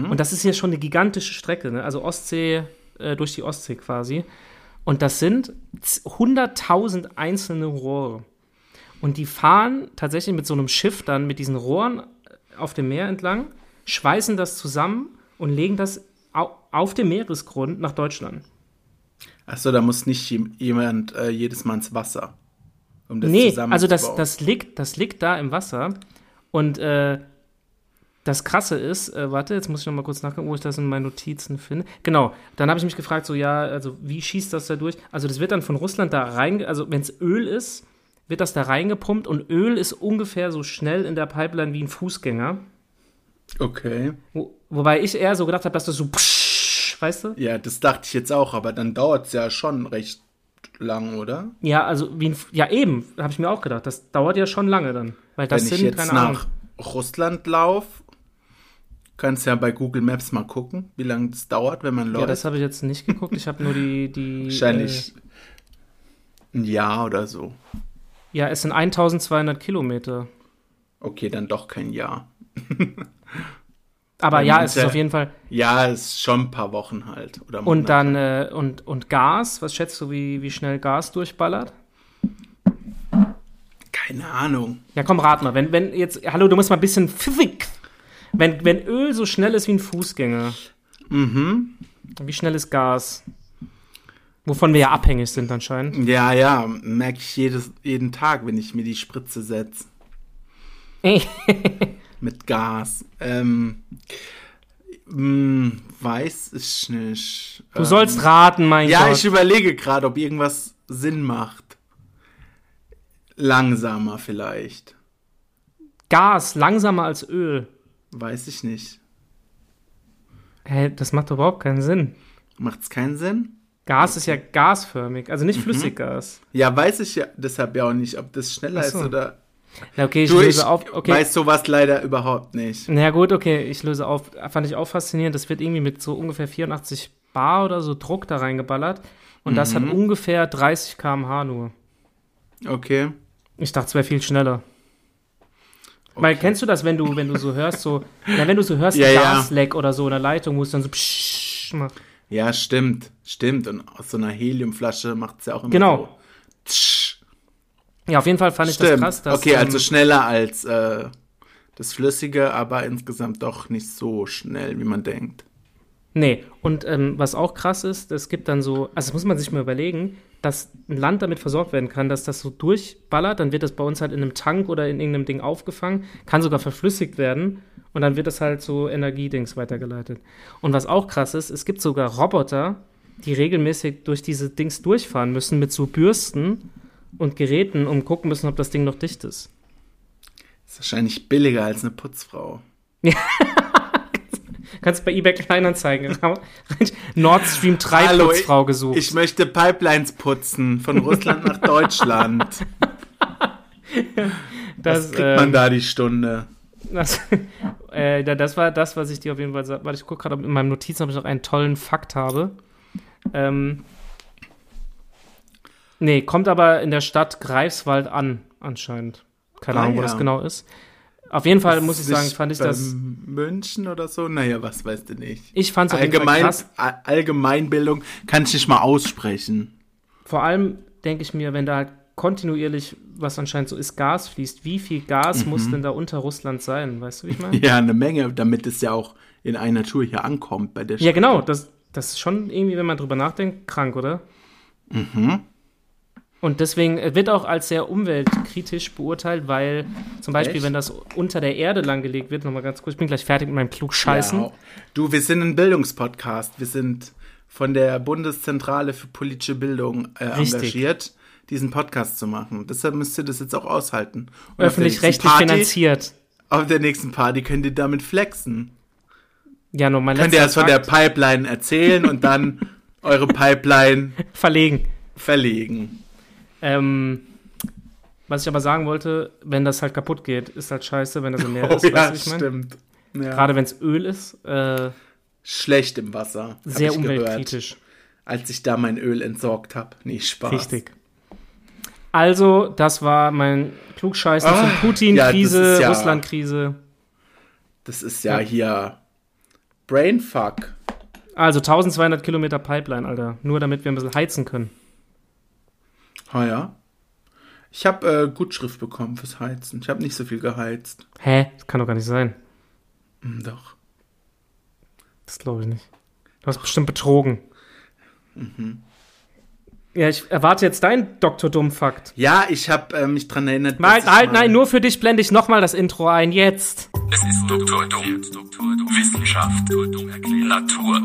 Und das ist hier schon eine gigantische Strecke, ne? also Ostsee, äh, durch die Ostsee quasi. Und das sind z- 100.000 einzelne Rohre. Und die fahren tatsächlich mit so einem Schiff dann mit diesen Rohren auf dem Meer entlang, schweißen das zusammen und legen das au auf dem Meeresgrund nach Deutschland. Achso, da muss nicht jem- jemand äh, jedes Mal ins Wasser. Um das nee, also das, das, liegt, das liegt da im Wasser. Und äh, das Krasse ist, äh, warte, jetzt muss ich noch mal kurz nachgucken, wo ich das in meinen Notizen finde. Genau, dann habe ich mich gefragt, so ja, also wie schießt das da durch? Also das wird dann von Russland da rein, also wenn es Öl ist, wird das da reingepumpt und Öl ist ungefähr so schnell in der Pipeline wie ein Fußgänger. Okay. Wo, wobei ich eher so gedacht habe, dass das so psch, weißt du? Ja, das dachte ich jetzt auch, aber dann dauert es ja schon recht lang, oder? Ja, also wie ein, ja eben, habe ich mir auch gedacht, das dauert ja schon lange dann. Weil das Wenn ich sind, jetzt keine nach Ahnung. Russland laufe, kannst ja bei Google Maps mal gucken, wie lange das dauert, wenn man Ja, läuft. das habe ich jetzt nicht geguckt. Ich habe nur die, die. Wahrscheinlich ein Jahr oder so. Äh, ja, es sind 1200 Kilometer. Okay, dann doch kein Jahr. Aber ja, man es ist ja- auf jeden Fall. Ja, ist schon ein paar Wochen halt. Oder Und dann, äh, und, und Gas, was schätzt du, wie, wie schnell Gas durchballert? Keine Ahnung. Ja, komm, rat mal. Wenn, wenn jetzt, hallo, du musst mal ein bisschen pfiffig. Wenn, wenn Öl so schnell ist wie ein Fußgänger, Mhm. wie schnell ist Gas? Wovon wir ja abhängig sind anscheinend. Ja, ja, merke ich jedes, jeden Tag, wenn ich mir die Spritze setze. Mit Gas. Ähm, mh, weiß ich nicht. Du sollst raten, mein Ja, Gott. ich überlege gerade, ob irgendwas Sinn macht. Langsamer vielleicht. Gas langsamer als Öl. Weiß ich nicht. Hä, das macht überhaupt keinen Sinn. Macht's keinen Sinn? Gas ist ja gasförmig, also Mhm. nicht Flüssiggas. Ja, weiß ich ja deshalb ja auch nicht, ob das schneller so. ist oder. Na, okay, ich Du, ich löse auf. Okay. weiß sowas leider überhaupt nicht. Na gut, okay, ich löse auf. Fand ich auch faszinierend. Das wird irgendwie mit so ungefähr 84 Bar oder so Druck da reingeballert. Und das hat Mhm. ungefähr 30 km/h nur. Okay. Ich dachte, es wäre viel schneller. Weil kennst du das, wenn du, wenn du so hörst, so, na, wenn du so hörst, Ja, ja. Gasleck oder so in der Leitung, wo es dann so psch macht. Ja, stimmt. Stimmt. Und aus so einer Heliumflasche macht's ja auch immer Genau. so. Tsch. Ja, auf jeden Fall fand ich das Stimmt. krass. Dass, okay, also ähm, schneller als äh, das Flüssige, aber insgesamt doch nicht so schnell, wie man denkt. Nee, und ähm, was auch krass ist, es gibt dann so, also das muss man sich mal überlegen, dass ein Land damit versorgt werden kann, dass das so durchballert, dann wird das bei uns halt in einem Tank oder in irgendeinem Ding aufgefangen, kann sogar verflüssigt werden und dann wird das halt so Energiedings weitergeleitet. Und was auch krass ist, es gibt sogar Roboter, die regelmäßig durch diese Dings durchfahren müssen mit so Bürsten und Geräten, um gucken müssen, ob das Ding noch dicht ist. Ist wahrscheinlich billiger als eine Putzfrau. Kannst bei eBay Kleinanzeigen Nord Stream 3 Hallo, Putzfrau gesucht. Ich möchte Pipelines putzen von Russland nach Deutschland. das, Was kriegt man ähm, da die Stunde? Das, äh, da- das war das, was ich dir auf jeden Fall sage. Warte, ich gucke gerade, in meinem Notizen, ob ich noch einen tollen Fakt habe. Ähm, nee, kommt aber in der Stadt Greifswald an, anscheinend. Keine Ah, Ahnung, wo ja. das genau ist. Auf jeden Fall Ist muss ich sagen, fand ich das. München oder so? Naja, was weißt du nicht. Ich fand es Allgemein, krass. Allgemeinbildung kann ich nicht mal aussprechen. Vor allem denke ich mir, wenn da halt kontinuierlich, was anscheinend so ist, Gas fließt, wie viel Gas Mhm. muss denn da unter Russland sein? Weißt du, wie ich meine? Ja, eine Menge, damit es ja auch in einer Tour hier ankommt bei der Ja, genau. Das, das ist schon irgendwie, wenn man drüber nachdenkt, krank, oder? Mhm. Und deswegen äh, wird auch als sehr umweltkritisch beurteilt, weil zum Beispiel, Echt? wenn das unter der Erde langgelegt wird, nochmal ganz kurz, ich bin gleich fertig mit meinem Klugscheißen. Ja. Du, wir sind ein Bildungspodcast. Wir sind von der Bundeszentrale für politische Bildung äh, engagiert, diesen Podcast zu machen. Deshalb müsst ihr das jetzt auch aushalten. Öffentlich-rechtlich finanziert. Auf der nächsten Party könnt ihr damit flexen. Ja, nur mein Könnt ihr erst von der. Pipeline erzählen und dann eure Pipeline Verlegen. Verlegen. Ähm, was ich aber sagen wollte, wenn das halt kaputt geht, ist halt scheiße, wenn das im Meer Oh ist. ja, weißt mein? stimmt. Ja. Gerade wenn es Öl ist, äh, Schlecht im Wasser. sehr ich gehört, umweltkritisch. als ich da mein Öl entsorgt habe. Nee, Spaß. Richtig. Also, das war mein Klugscheißen Ah, ja, Putin-Krise, ja- Russland-Krise. Das ist ja, Ja. hier Brainfuck. Also 1200 Kilometer Pipeline, Alter. Nur damit wir ein bisschen heizen können. Ah ja. Ich habe äh, Gutschrift bekommen fürs Heizen. Ich habe nicht so viel geheizt. Hä? Das kann doch gar nicht sein. Hm, doch. Das glaube ich nicht. Du hast bestimmt betrogen. Mhm. Ja, ich erwarte jetzt deinen Dr. Dummfakt. Ja, ich habe äh, mich dran erinnert. Ich halt, mal- nein, nur für dich blende ich nochmal das Intro ein. Jetzt. Es ist Doktor Dumm. Wissenschaft. Natur.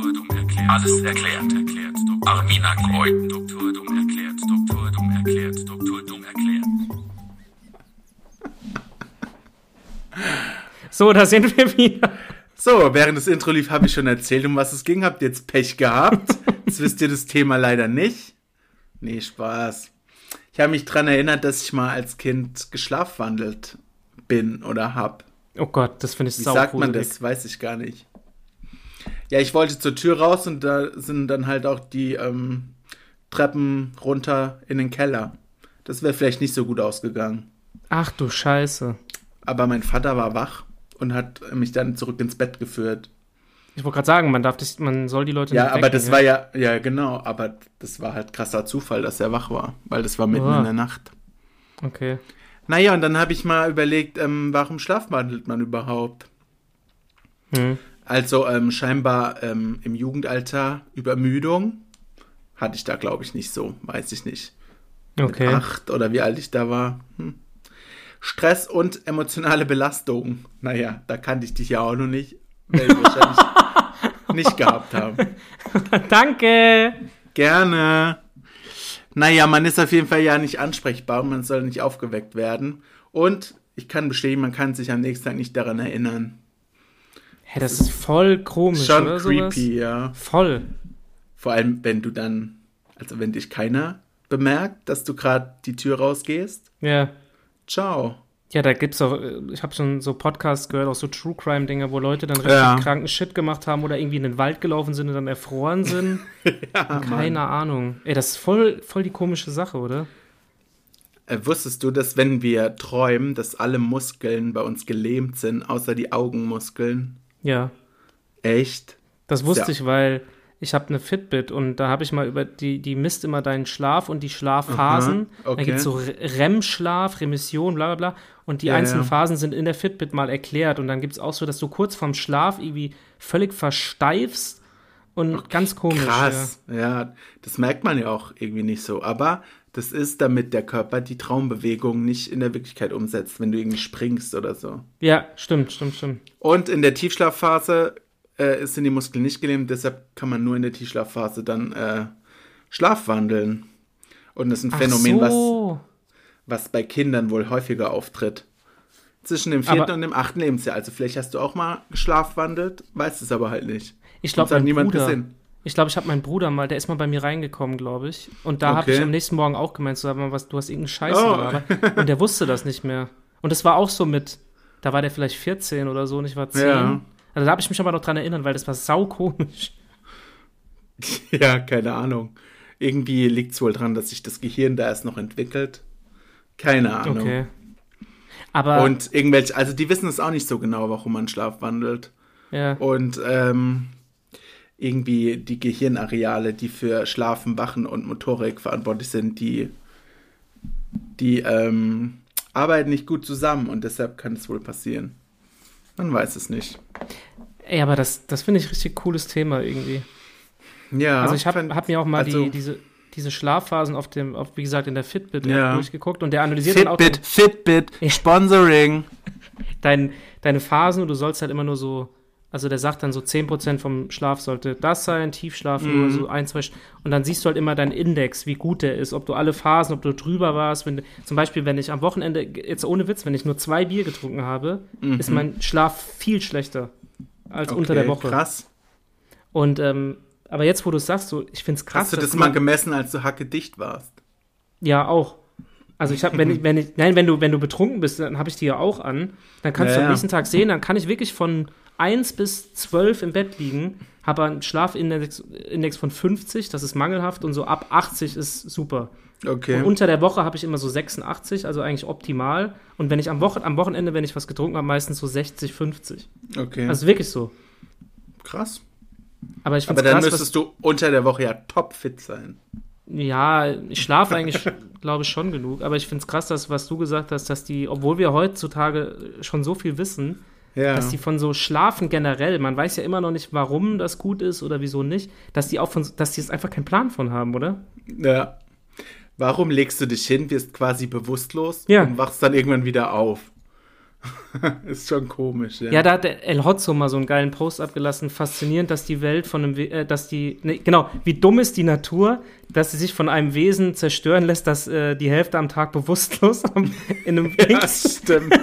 Alles erklärt. erklärt. Armina Kreuten. Doktor Dumm erklärt. Doktor Dumm erklärt. Doktor Dumm erklärt. So, da sind wir wieder. So, während das Intro lief, habe ich schon erzählt, um was es ging. Habt ihr jetzt Pech gehabt? Jetzt wisst ihr das Thema leider nicht. Nee, Spaß. Ich habe mich dran erinnert, dass ich mal als Kind geschlafwandelt bin oder hab. Oh Gott, das finde ich Wie sau sagt man das? Weiß ich gar nicht. Ja, ich wollte zur Tür raus und da sind dann halt auch die ähm, Treppen runter in den Keller. Das wäre vielleicht nicht so gut ausgegangen. Ach du Scheiße. Aber mein Vater war wach und hat mich dann zurück ins Bett geführt. Ich wollte gerade sagen, man darf dich, man soll die Leute Ja, nicht aber wecken, das ja? war ja, ja genau, aber das war halt krasser Zufall, dass er wach war, weil das war mitten Ah. in der Nacht. Okay. Naja, und dann habe ich mal überlegt, ähm, warum schlafwandelt man überhaupt? Hm. Also ähm, scheinbar ähm, im Jugendalter Übermüdung hatte ich da, glaube ich, nicht so, weiß ich nicht. Okay. Mit acht oder wie alt ich da war. Hm. Stress und emotionale Belastung. Naja, da kannte ich dich ja auch noch nicht. Wahrscheinlich nicht gehabt haben. Danke. Gerne. Naja, man ist auf jeden Fall ja nicht ansprechbar und man soll nicht aufgeweckt werden. Und ich kann bestätigen, man kann sich am nächsten Tag nicht daran erinnern. Hä, das ist voll komisch, Schon oder creepy, sowas? ja. Voll. Vor allem, wenn du dann, also wenn dich keiner bemerkt, dass du gerade die Tür rausgehst. Ja. Ciao. Ja, da gibt's auch, äh, ich habe schon so Podcasts gehört, auch so True Crime Dinger, wo Leute dann richtig Ja. kranken Shit gemacht haben oder irgendwie in den Wald gelaufen sind und dann erfroren sind. Ja, Keine Ahnung. Ey, das ist voll, voll die komische Sache, oder? Äh, wusstest du, dass wenn wir träumen, dass alle Muskeln bei uns gelähmt sind, außer die Augenmuskeln? Ja. Echt? Das wusste Ja. ich, weil ich habe eine Fitbit und da habe ich mal über die, die misst immer deinen Schlaf und die Schlafphasen. Aha, okay. Da gibt es so REM-Schlaf, Remission, bla bla bla. Und die Ja, einzelnen ja. Phasen sind in der Fitbit mal erklärt. Und dann gibt es auch so, dass du kurz vorm Schlaf irgendwie völlig versteifst und ganz komisch. Krass. Ja. das merkt man ja auch irgendwie nicht so. Aber das ist, damit der Körper die Traumbewegung nicht in der Wirklichkeit umsetzt, wenn du irgendwie springst oder so. Ja. ja, stimmt, stimmt, stimmt. Und in der Tiefschlafphase äh, sind die Muskeln nicht gelähmt, deshalb kann man nur in der Tiefschlafphase dann äh, schlafwandeln. Und das ist ein Ach Phänomen, was, so. was bei Kindern wohl häufiger auftritt. Zwischen dem vierten Aber- und dem achten Lebensjahr. Also vielleicht hast du auch mal geschlafwandelt, weißt es aber halt nicht. Ich glaube, hat mein niemand Bruder, gesehen. Ich glaube, ich habe meinen Bruder mal, der ist mal bei mir reingekommen, glaube ich. Und da habe Okay. ich am nächsten Morgen auch gemeint, so, was, du hast irgendeinen Scheiß Oh. Und der wusste das nicht mehr. Und das war auch so mit, da war der vielleicht 14 oder so und ich war 10. Ja. Also da habe ich mich aber noch dran erinnern, weil das war saukomisch. Ja, keine Ahnung. Irgendwie liegt es wohl dran, dass sich das Gehirn da erst noch entwickelt. Keine Ahnung. Okay. Aber, Und irgendwelche, also die wissen es auch nicht so genau, warum man schlafwandelt. ja. Und ähm, irgendwie die Gehirnareale, die für Schlafen, Wachen und Motorik verantwortlich sind, die, die ähm, arbeiten nicht gut zusammen und deshalb kann es wohl passieren. Man weiß es nicht. Ey, aber das, das finde ich richtig cooles Thema irgendwie. Ja, Also ich habe hab mir auch mal also- die, diese, diese Schlafphasen auf dem, auf, wie gesagt, in der Fitbit Ja. durchgeguckt und der analysiert dann auch Fitbit, Fitbit, Sponsoring. dein, deine Phasen und du sollst halt immer nur so, also der sagt dann so 10% vom Schlaf sollte das sein, Tiefschlaf Mhm. nur so ein, zwei, St- und dann siehst du halt immer deinen Index, wie gut der ist, ob du alle Phasen, ob du drüber warst, wenn, zum Beispiel, wenn ich am Wochenende, jetzt ohne Witz, wenn ich nur zwei Bier getrunken habe, ist mein Schlaf viel schlechter als unter der Mhm. Okay, Woche. Krass. Und ähm, Aber jetzt, wo du es sagst, so, ich finde es krass. Hast du das mal gemessen, als du hackedicht warst? Ja, auch. Also ich habe, wenn ich, wenn ich, nein, wenn du, wenn du betrunken bist, dann habe ich die ja auch an. Dann kannst Ja, du am nächsten Tag sehen, dann kann ich wirklich von 1 bis 12 im Bett liegen, habe einen Schlafindex Index von 50, das ist mangelhaft und so ab 80 ist super. Okay. Und unter der Woche habe ich immer so 86, also eigentlich optimal. Und wenn ich am, Wochen, am Wochenende, wenn ich was getrunken habe, meistens so 60, 50. okay. Also wirklich so. krass. Aber ich Aber dann krass, müsstest du unter der Woche ja topfit sein. Ja, ich schlafe eigentlich, glaube ich, schon genug. Aber ich finde es krass, dass, was du gesagt hast, dass die, obwohl wir heutzutage schon so viel wissen, Ja. dass die von so Schlafen generell, man weiß ja immer noch nicht, warum das gut ist oder wieso nicht, dass die auch von, dass die jetzt einfach keinen Plan von haben, oder? ja. Warum legst du dich hin, wirst quasi bewusstlos Ja. und wachst dann irgendwann wieder auf? ist schon komisch, ja. Ja, da hat El Hotzo mal so einen geilen Post abgelassen. Faszinierend, dass die Welt von einem, We äh, dass die, nee, genau, wie dumm ist die Natur, dass sie sich von einem Wesen zerstören lässt, das äh, die Hälfte am Tag bewusstlos in einem ja Dings- stimmt.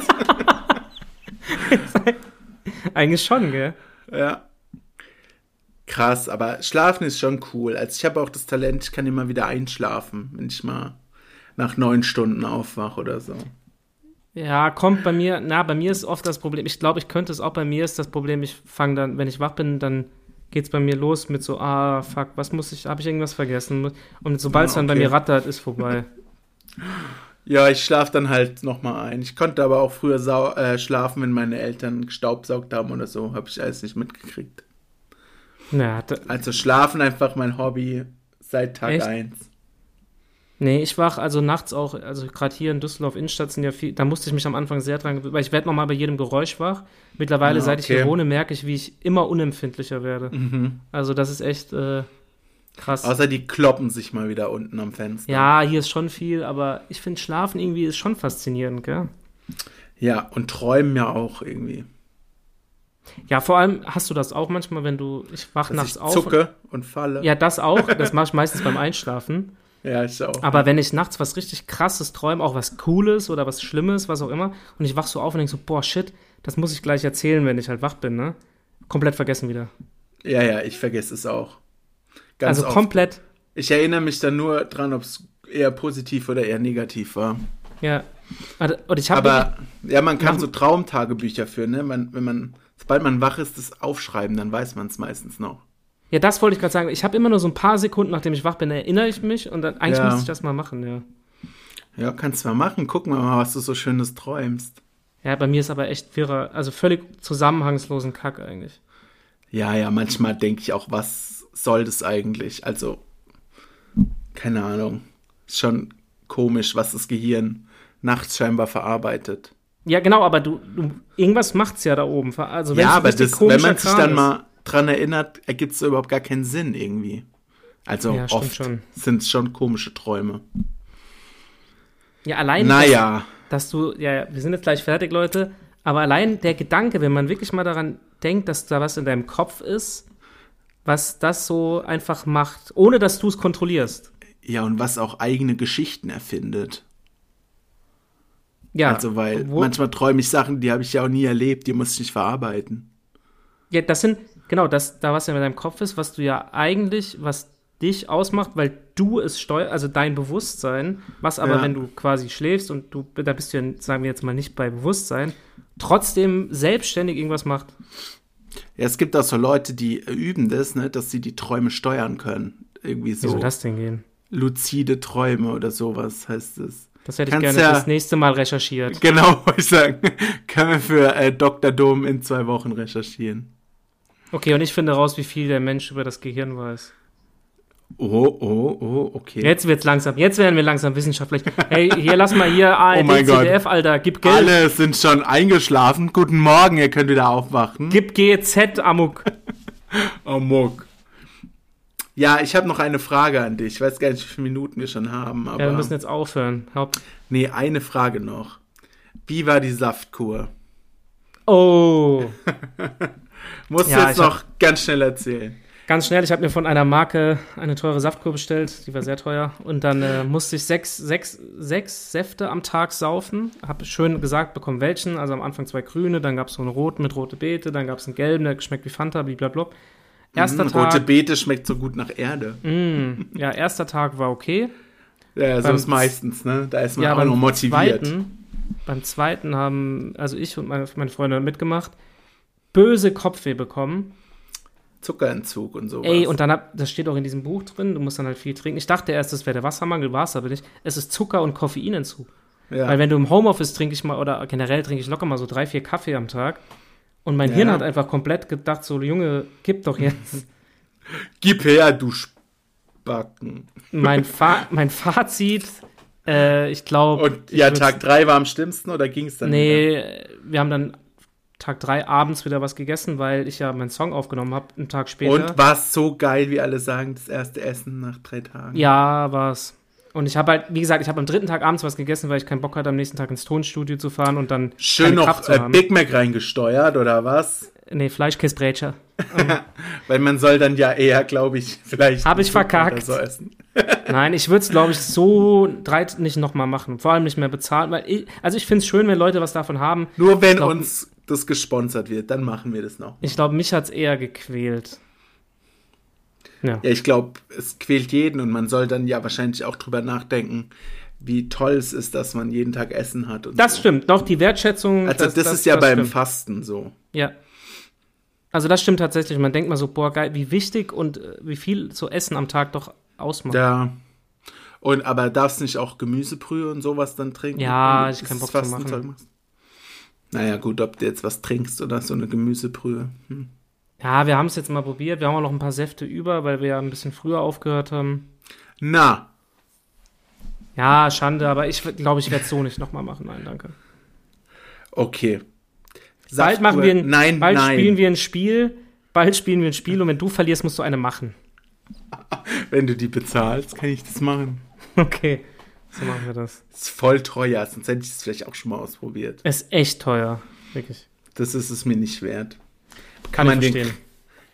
Eigentlich schon, gell? ja. Krass, aber schlafen ist schon cool. Also ich habe auch das Talent, ich kann immer wieder einschlafen, wenn ich mal nach neun Stunden aufwache oder so. Ja, kommt bei mir, na, bei mir ist oft das Problem, ich glaube, ich könnte es auch bei mir ist das Problem, ich fange dann, wenn ich wach bin, dann geht's bei mir los mit so, ah, fuck, was muss ich, habe ich irgendwas vergessen? Und sobald es Ah, dann bei okay. mir rattert, ist vorbei. Ja, ich schlafe dann halt nochmal ein. Ich konnte aber auch früher äh, schlafen, wenn meine Eltern gestaubsaugt haben oder so. Habe ich alles nicht mitgekriegt. Na, Also schlafen einfach mein Hobby seit Tag Echt? 1. nee, ich wach also nachts auch, also gerade hier in Düsseldorf Innenstadt sind ja viel, da musste ich mich am Anfang sehr dran, weil ich werde nochmal bei jedem Geräusch wach. Mittlerweile, Ah, seit ich okay. hier wohne, merke ich, wie ich immer unempfindlicher werde. Mhm. Also das ist echt äh, krass. Außer die kloppen sich mal wieder unten am Fenster. ja, hier ist schon viel, aber ich finde Schlafen irgendwie ist schon faszinierend, gell? Ja, und träumen ja auch irgendwie. Ja, vor allem hast du das auch manchmal, wenn du, ich wach Dass nachts ich auf. zucke und falle. Ja, das auch. Das mache ich meistens beim Einschlafen. ja ich auch. Aber wenn ich nachts was richtig krasses träume, auch was Cooles oder was Schlimmes, was auch immer, und ich wach so auf und denke so, boah, shit, das muss ich gleich erzählen, wenn ich halt wach bin, ne? Komplett vergessen wieder. ja, ja, ich vergesse es auch. Ganz also oft. komplett, Ich erinnere mich dann nur dran, ob es eher positiv oder eher negativ war. ja. Und ich. Aber ja, man kann so Traumtagebücher führen, ne? Man, wenn man, sobald man wach ist, das aufschreiben, dann weiß man es meistens noch. Ja, das wollte ich gerade sagen. Ich habe immer nur so ein paar Sekunden, nachdem ich wach bin, erinnere ich mich und dann eigentlich Ja. müsste ich das mal machen, ja. Ja, kannst du mal machen. Gucken wir mal, was du so Schönes träumst. Ja, bei mir ist aber echt wirrer, also völlig zusammenhangslosen Kack eigentlich. Ja, ja, manchmal denke ich auch, was soll das eigentlich? Also, keine Ahnung. Ist schon komisch, was das Gehirn nachts scheinbar verarbeitet. Ja, genau, aber du, du irgendwas macht's ja da oben. Also ja, aber das, wenn man sich dann ist. mal dran erinnert, ergibt es überhaupt gar keinen Sinn irgendwie. Also Ja, oft sind es schon komische Träume. Ja, allein, Naja, dass, dass du, ja, wir sind jetzt gleich fertig, Leute, aber allein der Gedanke, wenn man wirklich mal daran denkt, dass da was in deinem Kopf ist, was das so einfach macht, ohne dass du es kontrollierst. ja, und was auch eigene Geschichten erfindet. Ja, also, weil wo, manchmal träume ich Sachen, die habe ich ja auch nie erlebt, die muss ich nicht verarbeiten. ja, das sind, genau, das, da was ja in deinem Kopf ist, was du ja eigentlich, was dich ausmacht, weil du es steuerst, also dein Bewusstsein, was aber, Ja. wenn du quasi schläfst und du, da bist du ja, sagen wir jetzt mal nicht bei Bewusstsein, trotzdem selbstständig irgendwas macht. Ja, es gibt auch so Leute, die üben das, ne, dass sie die Träume steuern können. Irgendwie Wie so soll das denn gehen? luzide Träume oder sowas heißt es. Das hätte ich Kannst gerne ja- das nächste Mal recherchiert. Genau, wollte ich sagen. Können wir für äh, Dr. Dom in zwei Wochen recherchieren. Okay, und ich finde raus, wie viel der Mensch über das Gehirn weiß. Oh, oh, oh, okay. Jetzt wird's langsam, jetzt werden wir langsam wissenschaftlich. Hey, hier lass mal hier ARD, Oh mein Gott. Alter, gib Geld, Alle sind schon eingeschlafen. Guten Morgen, ihr könnt wieder aufwachen. gib GZ, Amok. Muck. Ja, ich habe noch eine Frage an dich. Ich weiß gar nicht, wie viele Minuten wir schon haben, aber Ja, wir müssen jetzt aufhören. Haupt nee, eine Frage noch. Wie war die Saftkur? oh, Musst Ja, du jetzt ich hab- noch ganz schnell erzählen. Ganz schnell, ich habe mir von einer Marke eine teure Saftkur bestellt, die war sehr teuer. Und dann äh, musste ich sechs, sechs, sechs Säfte am Tag saufen. Habe schön gesagt bekommen, welchen. Also am Anfang zwei grüne, dann gab es so einen roten mit rote Beete, dann gab es einen gelben, der geschmeckt wie Fanta, blablabla. Erster Mm, Rote Tag, Beete schmeckt so gut nach Erde. ja, erster Tag war okay. Ja, so Beim ist meistens, ne? Da ist man ja, auch noch motiviert. Zweiten, beim zweiten haben, also ich und meine, meine Freunde mitgemacht, böse Kopfweh bekommen. Zuckerentzug und sowas. Ey, und dann hab, das steht auch in diesem Buch drin, du musst dann halt viel trinken. Ich dachte erst, das wäre der Wassermangel, war es aber nicht. Es ist Zucker- und Koffeinentzug. ja. Weil wenn du im Homeoffice trinke ich mal, oder generell trinke ich locker mal so drei, vier Kaffee am Tag. Und mein Ja. Hirn hat einfach komplett gedacht, so, Junge, gib doch jetzt. Gib her, du Spacken. mein, Fa mein Fazit, äh, ich glaube. Und ja, Tag 3 war am schlimmsten oder ging es dann? wieder? Nee, wir haben dann Tag drei abends wieder was gegessen, weil ich ja meinen Song aufgenommen habe, einen Tag später. Und war es so geil, wie alle sagen, das erste Essen nach drei Tagen? Ja, war's. Und ich habe halt, wie gesagt, ich habe am dritten Tag abends was gegessen, weil ich keinen Bock hatte, am nächsten Tag ins Tonstudio zu fahren und dann Schön noch äh. Big Mac reingesteuert, oder was? Nee, Fleischkäsebrecher. Weil man soll dann ja eher, glaube ich, vielleicht. Hab ich verkackt. So essen. Nein, ich würde es, glaube ich, so drei nicht nochmal machen. Vor allem nicht mehr bezahlen, weil ich, also ich finde es schön, wenn Leute was davon haben. Nur wenn glaub- uns das gesponsert wird, dann machen wir das noch. Ich glaube, mich hat's eher gequält. Ja. Ja, ich glaube, es quält jeden und man soll dann ja wahrscheinlich auch drüber nachdenken, wie toll es ist, dass man jeden Tag Essen hat. Und Das so. stimmt. Doch, die Wertschätzung. Also das, ist ja das beim stimmt. Fasten so. Ja. Also das stimmt tatsächlich. Man denkt mal so, boah, geil, wie wichtig und äh, wie viel so Essen am Tag doch ausmacht. Ja. Und aber darfst nicht auch Gemüsebrühe und sowas dann trinken? Ja, ich das Bock zu machen. Naja, gut, ob du jetzt was trinkst oder so eine Gemüsebrühe. Hm. Ja, wir haben es jetzt mal probiert. Wir haben auch noch ein paar Säfte über, weil wir ja ein bisschen früher aufgehört haben. Na, Ja, Schande, aber ich glaube, ich werde es so nicht nochmal machen. Nein, danke. okay. Bald machen wir ein, Nein, bald nein. spielen wir ein Spiel. Bald spielen wir ein Spiel und wenn du verlierst, musst du eine machen. Wenn du die bezahlst, kann ich das machen. Okay, so machen wir das. Ist voll teuer, sonst hätte ich es vielleicht auch schon mal ausprobiert. Es ist echt teuer, wirklich. Das ist es mir nicht wert. Kann man ich den-.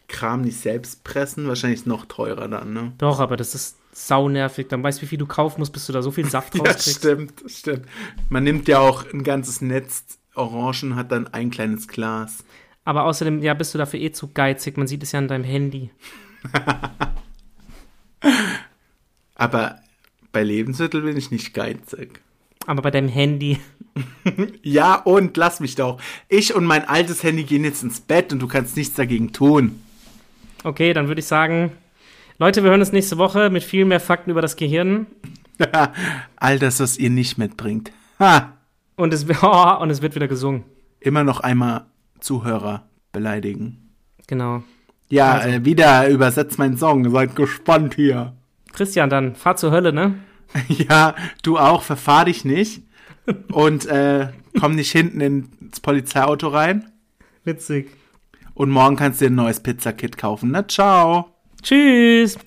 Kram nicht selbst pressen, wahrscheinlich ist noch teurer dann, ne? Doch, aber das ist saunervig. Dann weißt du, wie viel du kaufen musst, bis du da so viel Saft Ja, rauskriegst. stimmt, stimmt. Man nimmt ja auch ein ganzes Netz Orangen, hat dann ein kleines Glas. Aber außerdem, ja, bist du dafür eh zu geizig. Man sieht es ja an deinem Handy. Aber bei Lebensmitteln bin ich nicht geizig. Aber bei deinem Handy. Ja, und lass mich doch. Ich und mein altes Handy gehen jetzt ins Bett und du kannst nichts dagegen tun. Okay, dann würde ich sagen, Leute, wir hören uns nächste Woche mit viel mehr Fakten über das Gehirn. All das, was ihr nicht mitbringt. Ha! Und es, oh, und es wird wieder gesungen. Immer noch einmal Zuhörer beleidigen. Genau. Ja, Also. äh, wieder übersetzt mein Song. Seid gespannt hier. Christian, dann fahr zur Hölle, ne? Ja, du auch, verfahr dich nicht. Und äh, komm nicht hinten ins Polizeiauto rein. Witzig. Und morgen kannst du dir ein neues Pizzakit kaufen. Na, ciao. Tschüss.